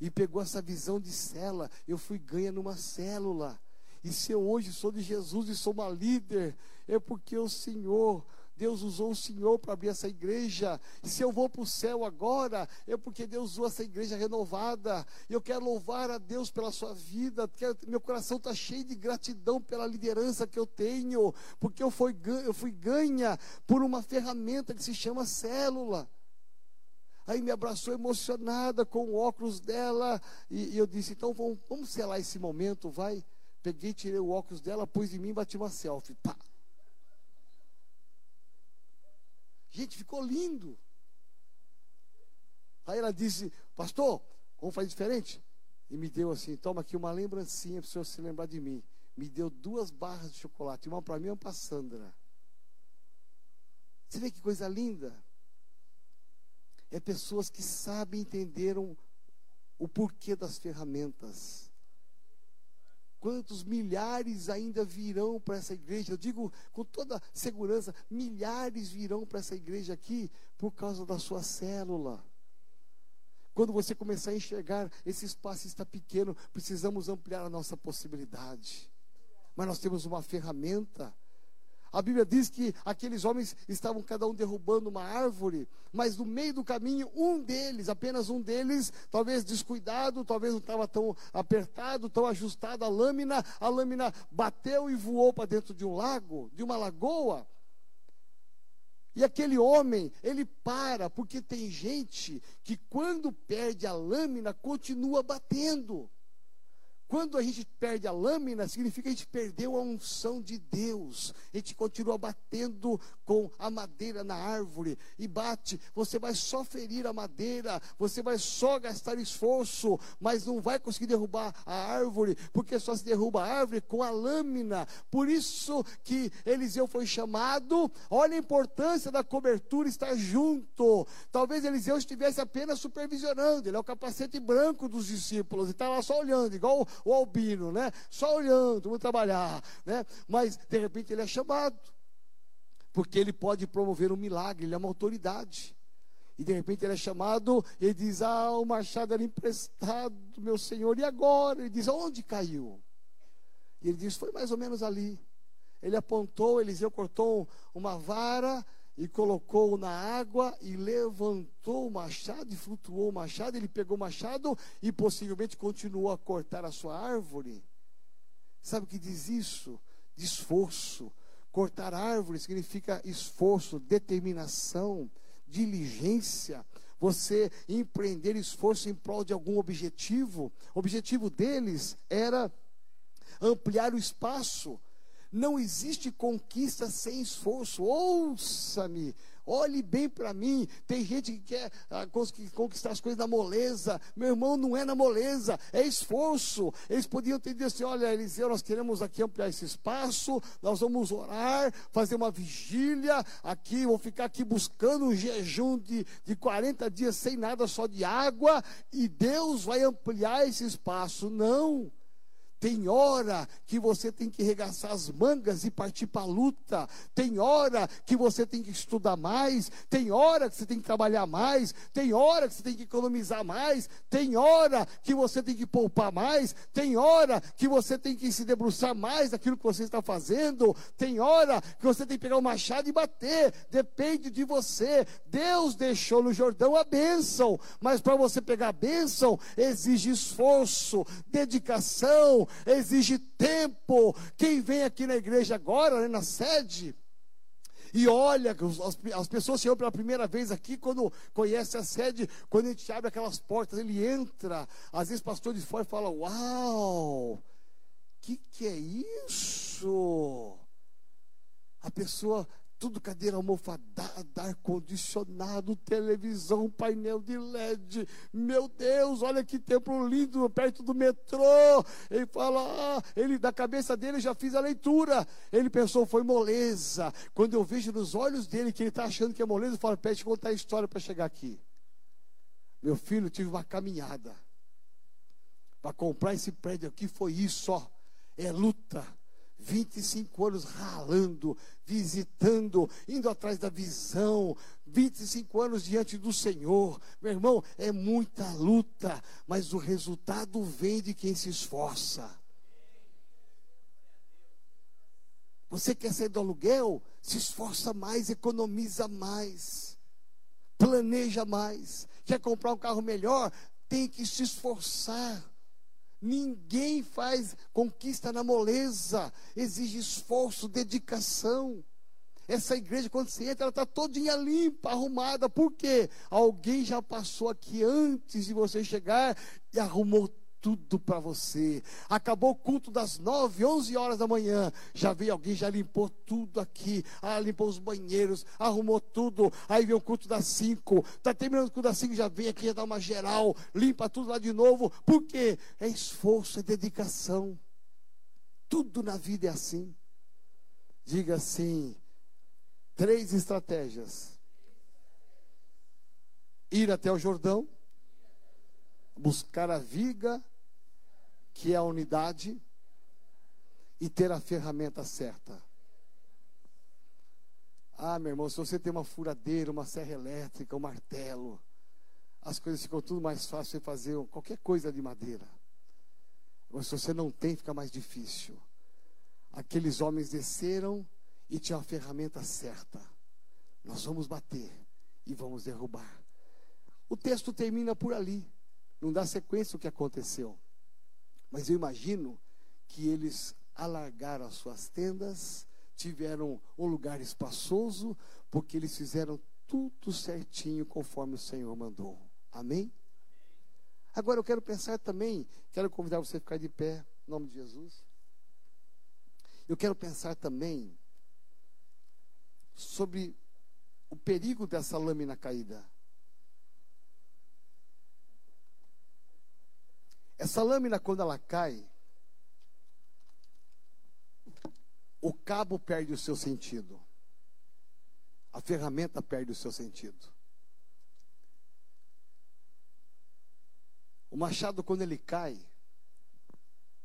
e pegou essa visão de célula. Eu fui ganha numa célula. E se eu hoje sou de Jesus e sou uma líder, é porque o Senhor, Deus usou o Senhor para abrir essa igreja. E se eu vou para o céu agora, é porque Deus usou essa igreja renovada. Eu quero louvar a Deus pela sua vida. Meu coração está cheio de gratidão pela liderança que eu tenho, porque eu fui ganha por uma ferramenta que se chama célula. Aí me abraçou emocionada com o óculos dela. E, e eu disse: então vamos, vamos selar esse momento, vai. Peguei, tirei o óculos dela, pus em mim e bati uma selfie. Pá. Gente, ficou lindo. Aí ela disse: Pastor, vamos fazer diferente? E me deu assim: Toma aqui uma lembrancinha para o senhor se lembrar de mim. Me deu duas barras de chocolate, uma para mim e uma para Sandra. Você vê que coisa linda? É pessoas que sabem entender o porquê das ferramentas. Quantos milhares ainda virão para essa igreja? Eu digo com toda segurança: milhares virão para essa igreja aqui por causa da sua célula. Quando você começar a enxergar esse espaço está pequeno, precisamos ampliar a nossa possibilidade. Mas nós temos uma ferramenta a Bíblia diz que aqueles homens estavam cada um derrubando uma árvore, mas no meio do caminho, um deles, apenas um deles, talvez descuidado, talvez não estava tão apertado, tão ajustado a lâmina, a lâmina bateu e voou para dentro de um lago, de uma lagoa. E aquele homem, ele para, porque tem gente que quando perde a lâmina continua batendo. Quando a gente perde a lâmina, significa que a gente perdeu a unção de Deus. A gente continua batendo com a madeira na árvore e bate. Você vai só ferir a madeira, você vai só gastar esforço, mas não vai conseguir derrubar a árvore, porque só se derruba a árvore com a lâmina. Por isso que Eliseu foi chamado. Olha a importância da cobertura estar junto. Talvez Eliseu estivesse apenas supervisionando, ele é o capacete branco dos discípulos, e estava só olhando, igual o albino, né? Só olhando, vamos trabalhar, né? Mas de repente ele é chamado, porque ele pode promover um milagre, ele é uma autoridade. E de repente ele é chamado, e ele diz: Ah, o machado era emprestado, meu senhor, e agora? Ele diz: Onde caiu? E ele diz: Foi mais ou menos ali. Ele apontou, Eliseu cortou uma vara e colocou na água e levantou o machado e flutuou o machado. Ele pegou o machado e possivelmente continuou a cortar a sua árvore. Sabe o que diz isso? De esforço. Cortar árvore significa esforço, determinação, diligência. Você empreender esforço em prol de algum objetivo. O objetivo deles era ampliar o espaço não existe conquista sem esforço. Ouça-me, olhe bem para mim. Tem gente que quer ah, conquistar as coisas na moleza. Meu irmão, não é na moleza, é esforço. Eles podiam ter dito assim: olha, Eliseu, nós queremos aqui ampliar esse espaço, nós vamos orar, fazer uma vigília aqui, vou ficar aqui buscando um jejum de, de 40 dias sem nada, só de água, e Deus vai ampliar esse espaço. Não. Tem hora que você tem que regaçar as mangas e partir para a luta. Tem hora que você tem que estudar mais. Tem hora que você tem que trabalhar mais. Tem hora que você tem que economizar mais. Tem hora que você tem que poupar mais. Tem hora que você tem que se debruçar mais daquilo que você está fazendo. Tem hora que você tem que pegar o machado e bater. Depende de você. Deus deixou no Jordão a bênção. Mas para você pegar a bênção, exige esforço, dedicação exige tempo. Quem vem aqui na igreja agora, né, na sede, e olha, as, as pessoas chegam pela primeira vez aqui, quando conhece a sede, quando a gente abre aquelas portas, ele entra. Às vezes, pastor de fora fala: Uau, que que é isso? A pessoa tudo cadeira almofadada, ar-condicionado, televisão, painel de LED. Meu Deus, olha que templo lindo, perto do metrô. Ele fala, ah, ele da cabeça dele já fiz a leitura. Ele pensou, foi moleza. Quando eu vejo nos olhos dele que ele está achando que é moleza, eu falo, pede contar a história para chegar aqui. Meu filho, tive uma caminhada. Para comprar esse prédio aqui foi isso, ó. É luta 25 anos ralando, visitando, indo atrás da visão, 25 anos diante do Senhor. Meu irmão, é muita luta, mas o resultado vem de quem se esforça. Você quer sair do aluguel? Se esforça mais, economiza mais, planeja mais. Quer comprar um carro melhor? Tem que se esforçar. Ninguém faz conquista na moleza, exige esforço, dedicação. Essa igreja, quando você entra, ela está todinha limpa, arrumada. Por quê? Alguém já passou aqui antes de você chegar e arrumou tudo para você. Acabou o culto das 9, 11 horas da manhã. Já veio alguém, já limpou tudo aqui. Ah, limpou os banheiros, arrumou tudo. Aí veio o culto das 5. Está terminando o culto das 5, já vem aqui, já dá uma geral, limpa tudo lá de novo. Por quê? É esforço, é dedicação. Tudo na vida é assim. Diga assim: três estratégias. Ir até o Jordão, buscar a viga que é a unidade, e ter a ferramenta certa. Ah, meu irmão, se você tem uma furadeira, uma serra elétrica, um martelo, as coisas ficam tudo mais fácil de fazer qualquer coisa de madeira. Mas se você não tem, fica mais difícil. Aqueles homens desceram e tinham a ferramenta certa. Nós vamos bater e vamos derrubar. O texto termina por ali. Não dá sequência o que aconteceu. Mas eu imagino que eles alargaram as suas tendas, tiveram um lugar espaçoso, porque eles fizeram tudo certinho conforme o Senhor mandou. Amém? Agora eu quero pensar também, quero convidar você a ficar de pé, em nome de Jesus. Eu quero pensar também sobre o perigo dessa lâmina caída. Essa lâmina, quando ela cai, o cabo perde o seu sentido, a ferramenta perde o seu sentido. O machado, quando ele cai,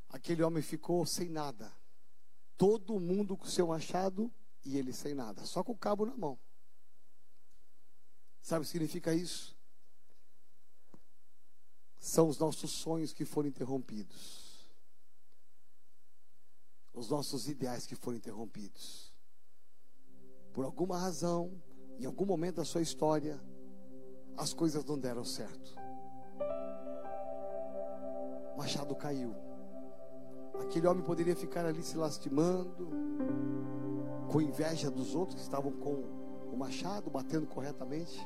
aquele homem ficou sem nada. Todo mundo com seu machado e ele sem nada, só com o cabo na mão. Sabe o que significa isso? São os nossos sonhos que foram interrompidos. Os nossos ideais que foram interrompidos. Por alguma razão, em algum momento da sua história, as coisas não deram certo. Machado caiu. Aquele homem poderia ficar ali se lastimando, com inveja dos outros que estavam com o machado batendo corretamente.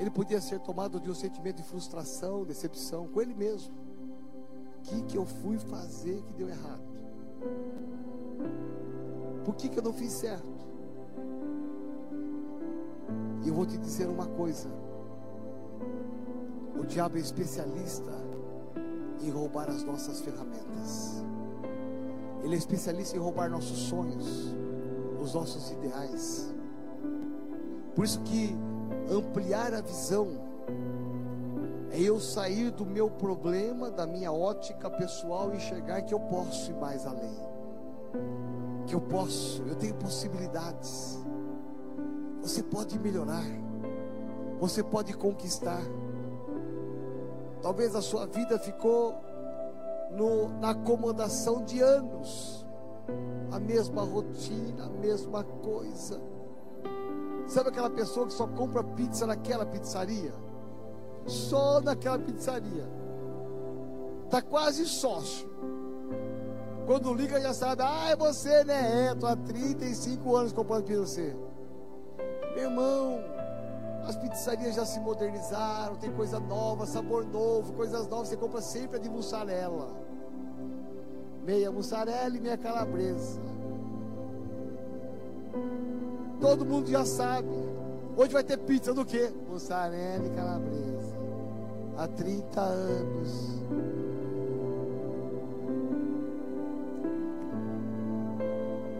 Ele podia ser tomado de um sentimento de frustração, decepção com ele mesmo. O que, que eu fui fazer que deu errado? Por que, que eu não fiz certo? E eu vou te dizer uma coisa: o diabo é especialista em roubar as nossas ferramentas, ele é especialista em roubar nossos sonhos, os nossos ideais. Por isso que ampliar a visão é eu sair do meu problema, da minha ótica pessoal e enxergar que eu posso ir mais além. Que eu posso, eu tenho possibilidades. Você pode melhorar. Você pode conquistar. Talvez a sua vida ficou no, na acomodação de anos. A mesma rotina, a mesma coisa Sabe aquela pessoa que só compra pizza naquela pizzaria? Só naquela pizzaria. Está quase sócio. Quando liga já sabe, ah, é você, né? É, estou há 35 anos comprando pizza você. Meu irmão, as pizzarias já se modernizaram, tem coisa nova, sabor novo, coisas novas. Você compra sempre a de mussarela. Meia mussarela e meia calabresa. Todo mundo já sabe. Hoje vai ter pizza do quê? Mussarela e calabresa. Há 30 anos.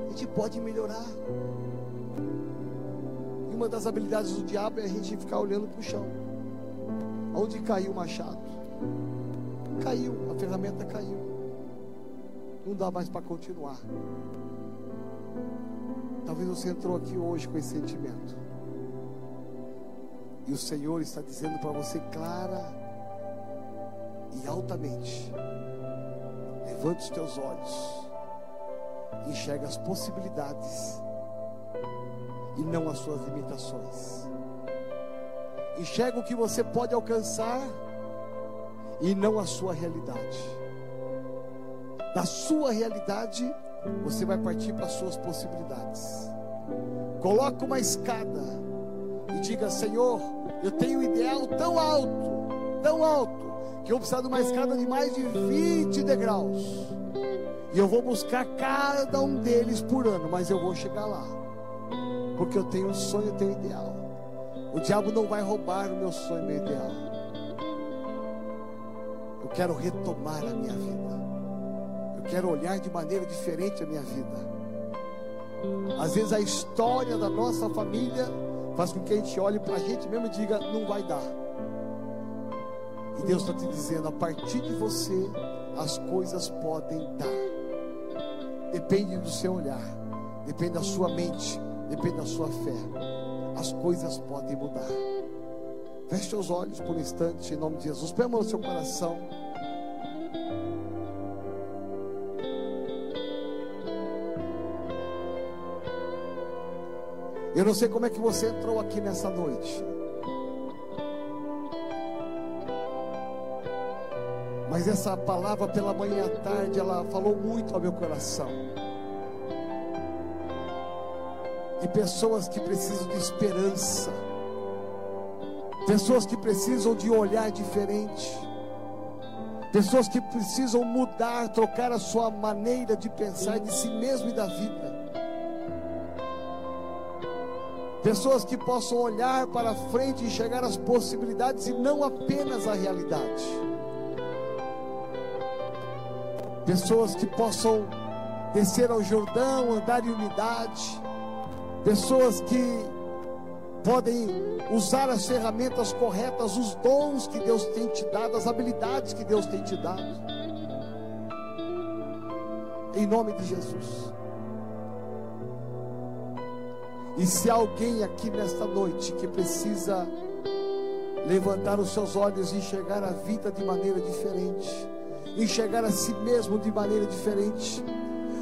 A gente pode melhorar. E uma das habilidades do diabo é a gente ficar olhando para o chão. Onde caiu o machado? Caiu, a ferramenta caiu. Não dá mais para continuar. Talvez você entrou aqui hoje com esse sentimento. E o Senhor está dizendo para você clara e altamente: levante os teus olhos, enxerga as possibilidades e não as suas limitações. Enxerga o que você pode alcançar e não a sua realidade. Da sua realidade, você vai partir para as suas possibilidades. Coloque uma escada e diga: Senhor, eu tenho um ideal tão alto, tão alto, que eu preciso de uma escada de mais de 20 degraus. E eu vou buscar cada um deles por ano, mas eu vou chegar lá. Porque eu tenho um sonho, eu tenho um ideal. O diabo não vai roubar o meu sonho, meu ideal. Eu quero retomar a minha vida. Eu quero olhar de maneira diferente a minha vida. Às vezes a história da nossa família faz com que a gente olhe para a gente mesmo e diga: não vai dar. E Deus está te dizendo: a partir de você, as coisas podem dar. Depende do seu olhar, depende da sua mente, depende da sua fé. As coisas podem mudar. Feche os olhos por um instante, em nome de Jesus. Põe a mão no seu coração. Eu não sei como é que você entrou aqui nessa noite. Mas essa palavra pela manhã e à tarde, ela falou muito ao meu coração. De pessoas que precisam de esperança, Pessoas que precisam de olhar diferente. Pessoas que precisam mudar, trocar a sua maneira de pensar de si mesmo e da vida. Pessoas que possam olhar para frente e enxergar as possibilidades e não apenas a realidade. Pessoas que possam descer ao Jordão, andar em unidade. Pessoas que podem usar as ferramentas corretas, os dons que Deus tem te dado, as habilidades que Deus tem te dado. Em nome de Jesus. E se alguém aqui nesta noite que precisa levantar os seus olhos e enxergar a vida de maneira diferente, enxergar a si mesmo de maneira diferente,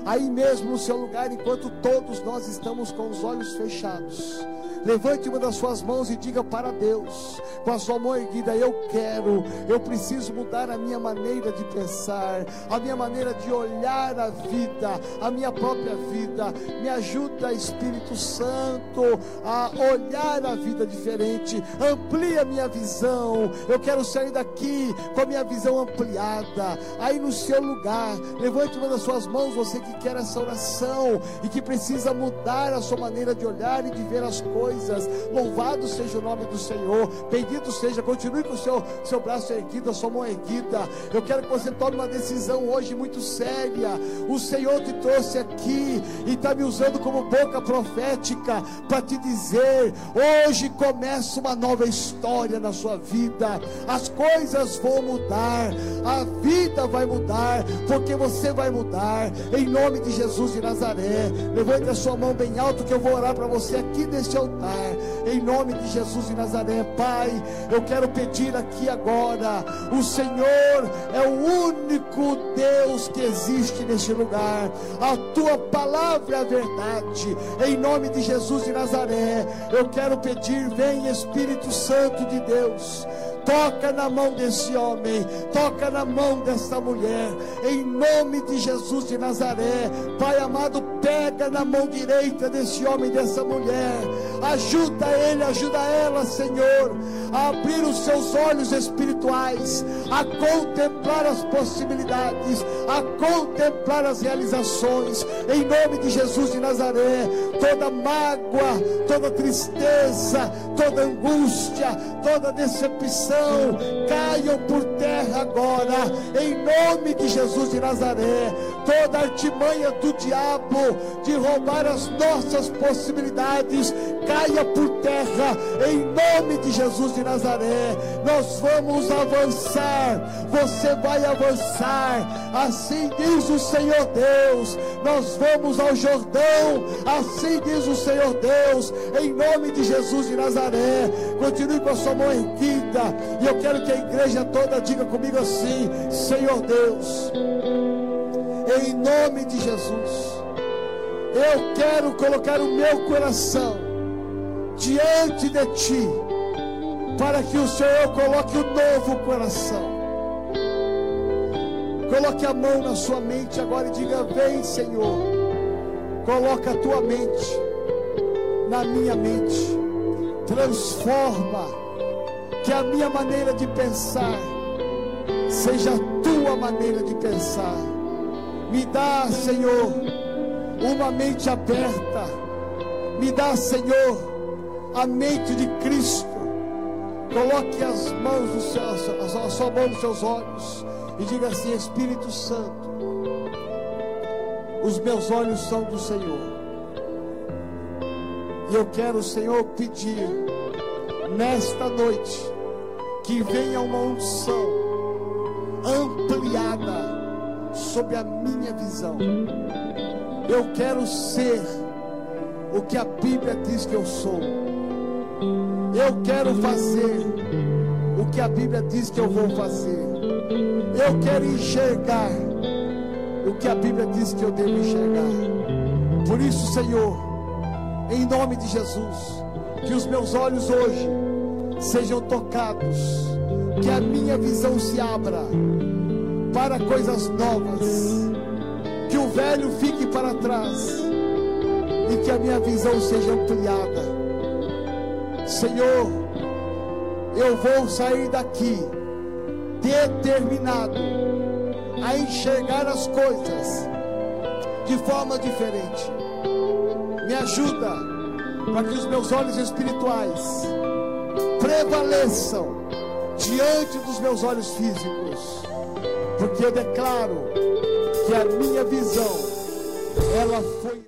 aí mesmo no seu lugar, enquanto todos nós estamos com os olhos fechados, Levante uma das suas mãos e diga para Deus, com a sua mão erguida: Eu quero, eu preciso mudar a minha maneira de pensar, a minha maneira de olhar a vida, a minha própria vida. Me ajuda, Espírito Santo, a olhar a vida diferente. Amplia minha visão. Eu quero sair daqui com a minha visão ampliada. Aí no seu lugar, levante uma das suas mãos, você que quer essa oração e que precisa mudar a sua maneira de olhar e de ver as coisas coisas. Louvado seja o nome do Senhor. Bendito seja. Continue com o seu, seu braço erguido, a sua mão erguida. Eu quero que você tome uma decisão hoje muito séria. O Senhor te trouxe aqui e está me usando como boca profética para te dizer: hoje começa uma nova história na sua vida. As coisas vão mudar, a vida vai mudar, porque você vai mudar. Em nome de Jesus de Nazaré, levante a sua mão bem alto que eu vou orar para você aqui neste altar altar, em nome de Jesus de Nazaré. Pai, eu quero pedir aqui agora: o Senhor é o único Deus que existe neste lugar, a tua palavra é a verdade, em nome de Jesus de Nazaré. Eu quero pedir, vem Espírito Santo de Deus toca na mão desse homem, toca na mão dessa mulher, em nome de Jesus de Nazaré. Pai amado, pega na mão direita desse homem, dessa mulher, ajuda ele, ajuda ela, Senhor, a abrir os seus olhos espirituais, a contemplar as possibilidades, a contemplar as realizações, em nome de Jesus de Nazaré. Toda mágoa, toda tristeza, toda angústia, toda decepção caiam por terra agora, em nome de Jesus de Nazaré. Toda artimanha do diabo de roubar as nossas possibilidades, caia por terra, em nome de Jesus de Nazaré. Nós vamos avançar, você vai avançar, assim diz o Senhor Deus. Nós vamos ao Jordão, assim diz o Senhor Deus, em nome de Jesus de Nazaré. Continue com a sua mão erguida, e eu quero que a igreja toda diga comigo assim: Senhor Deus, em nome de Jesus, eu quero colocar o meu coração diante de Ti, para que o Senhor coloque um novo coração. Coloque a mão na sua mente agora e diga: Vem, Senhor, coloca a tua mente na minha mente, transforma que a minha maneira de pensar seja a tua maneira de pensar. Me dá, Senhor, uma mente aberta. Me dá, Senhor, a mente de Cristo. Coloque as mãos no seu, a sua mão nos seus olhos e diga assim: Espírito Santo, os meus olhos são do Senhor. E eu quero, Senhor, pedir nesta noite que venha uma unção ampliada sobre a minha visão. Eu quero ser o que a Bíblia diz que eu sou. Eu quero fazer o que a Bíblia diz que eu vou fazer. Eu quero enxergar o que a Bíblia diz que eu devo enxergar. Por isso, Senhor, em nome de Jesus, que os meus olhos hoje sejam tocados, que a minha visão se abra para coisas novas, que o velho fique para trás e que a minha visão seja ampliada. Senhor, eu vou sair daqui determinado a enxergar as coisas de forma diferente. Me ajuda para que os meus olhos espirituais prevaleçam diante dos meus olhos físicos, porque eu declaro que a minha visão ela foi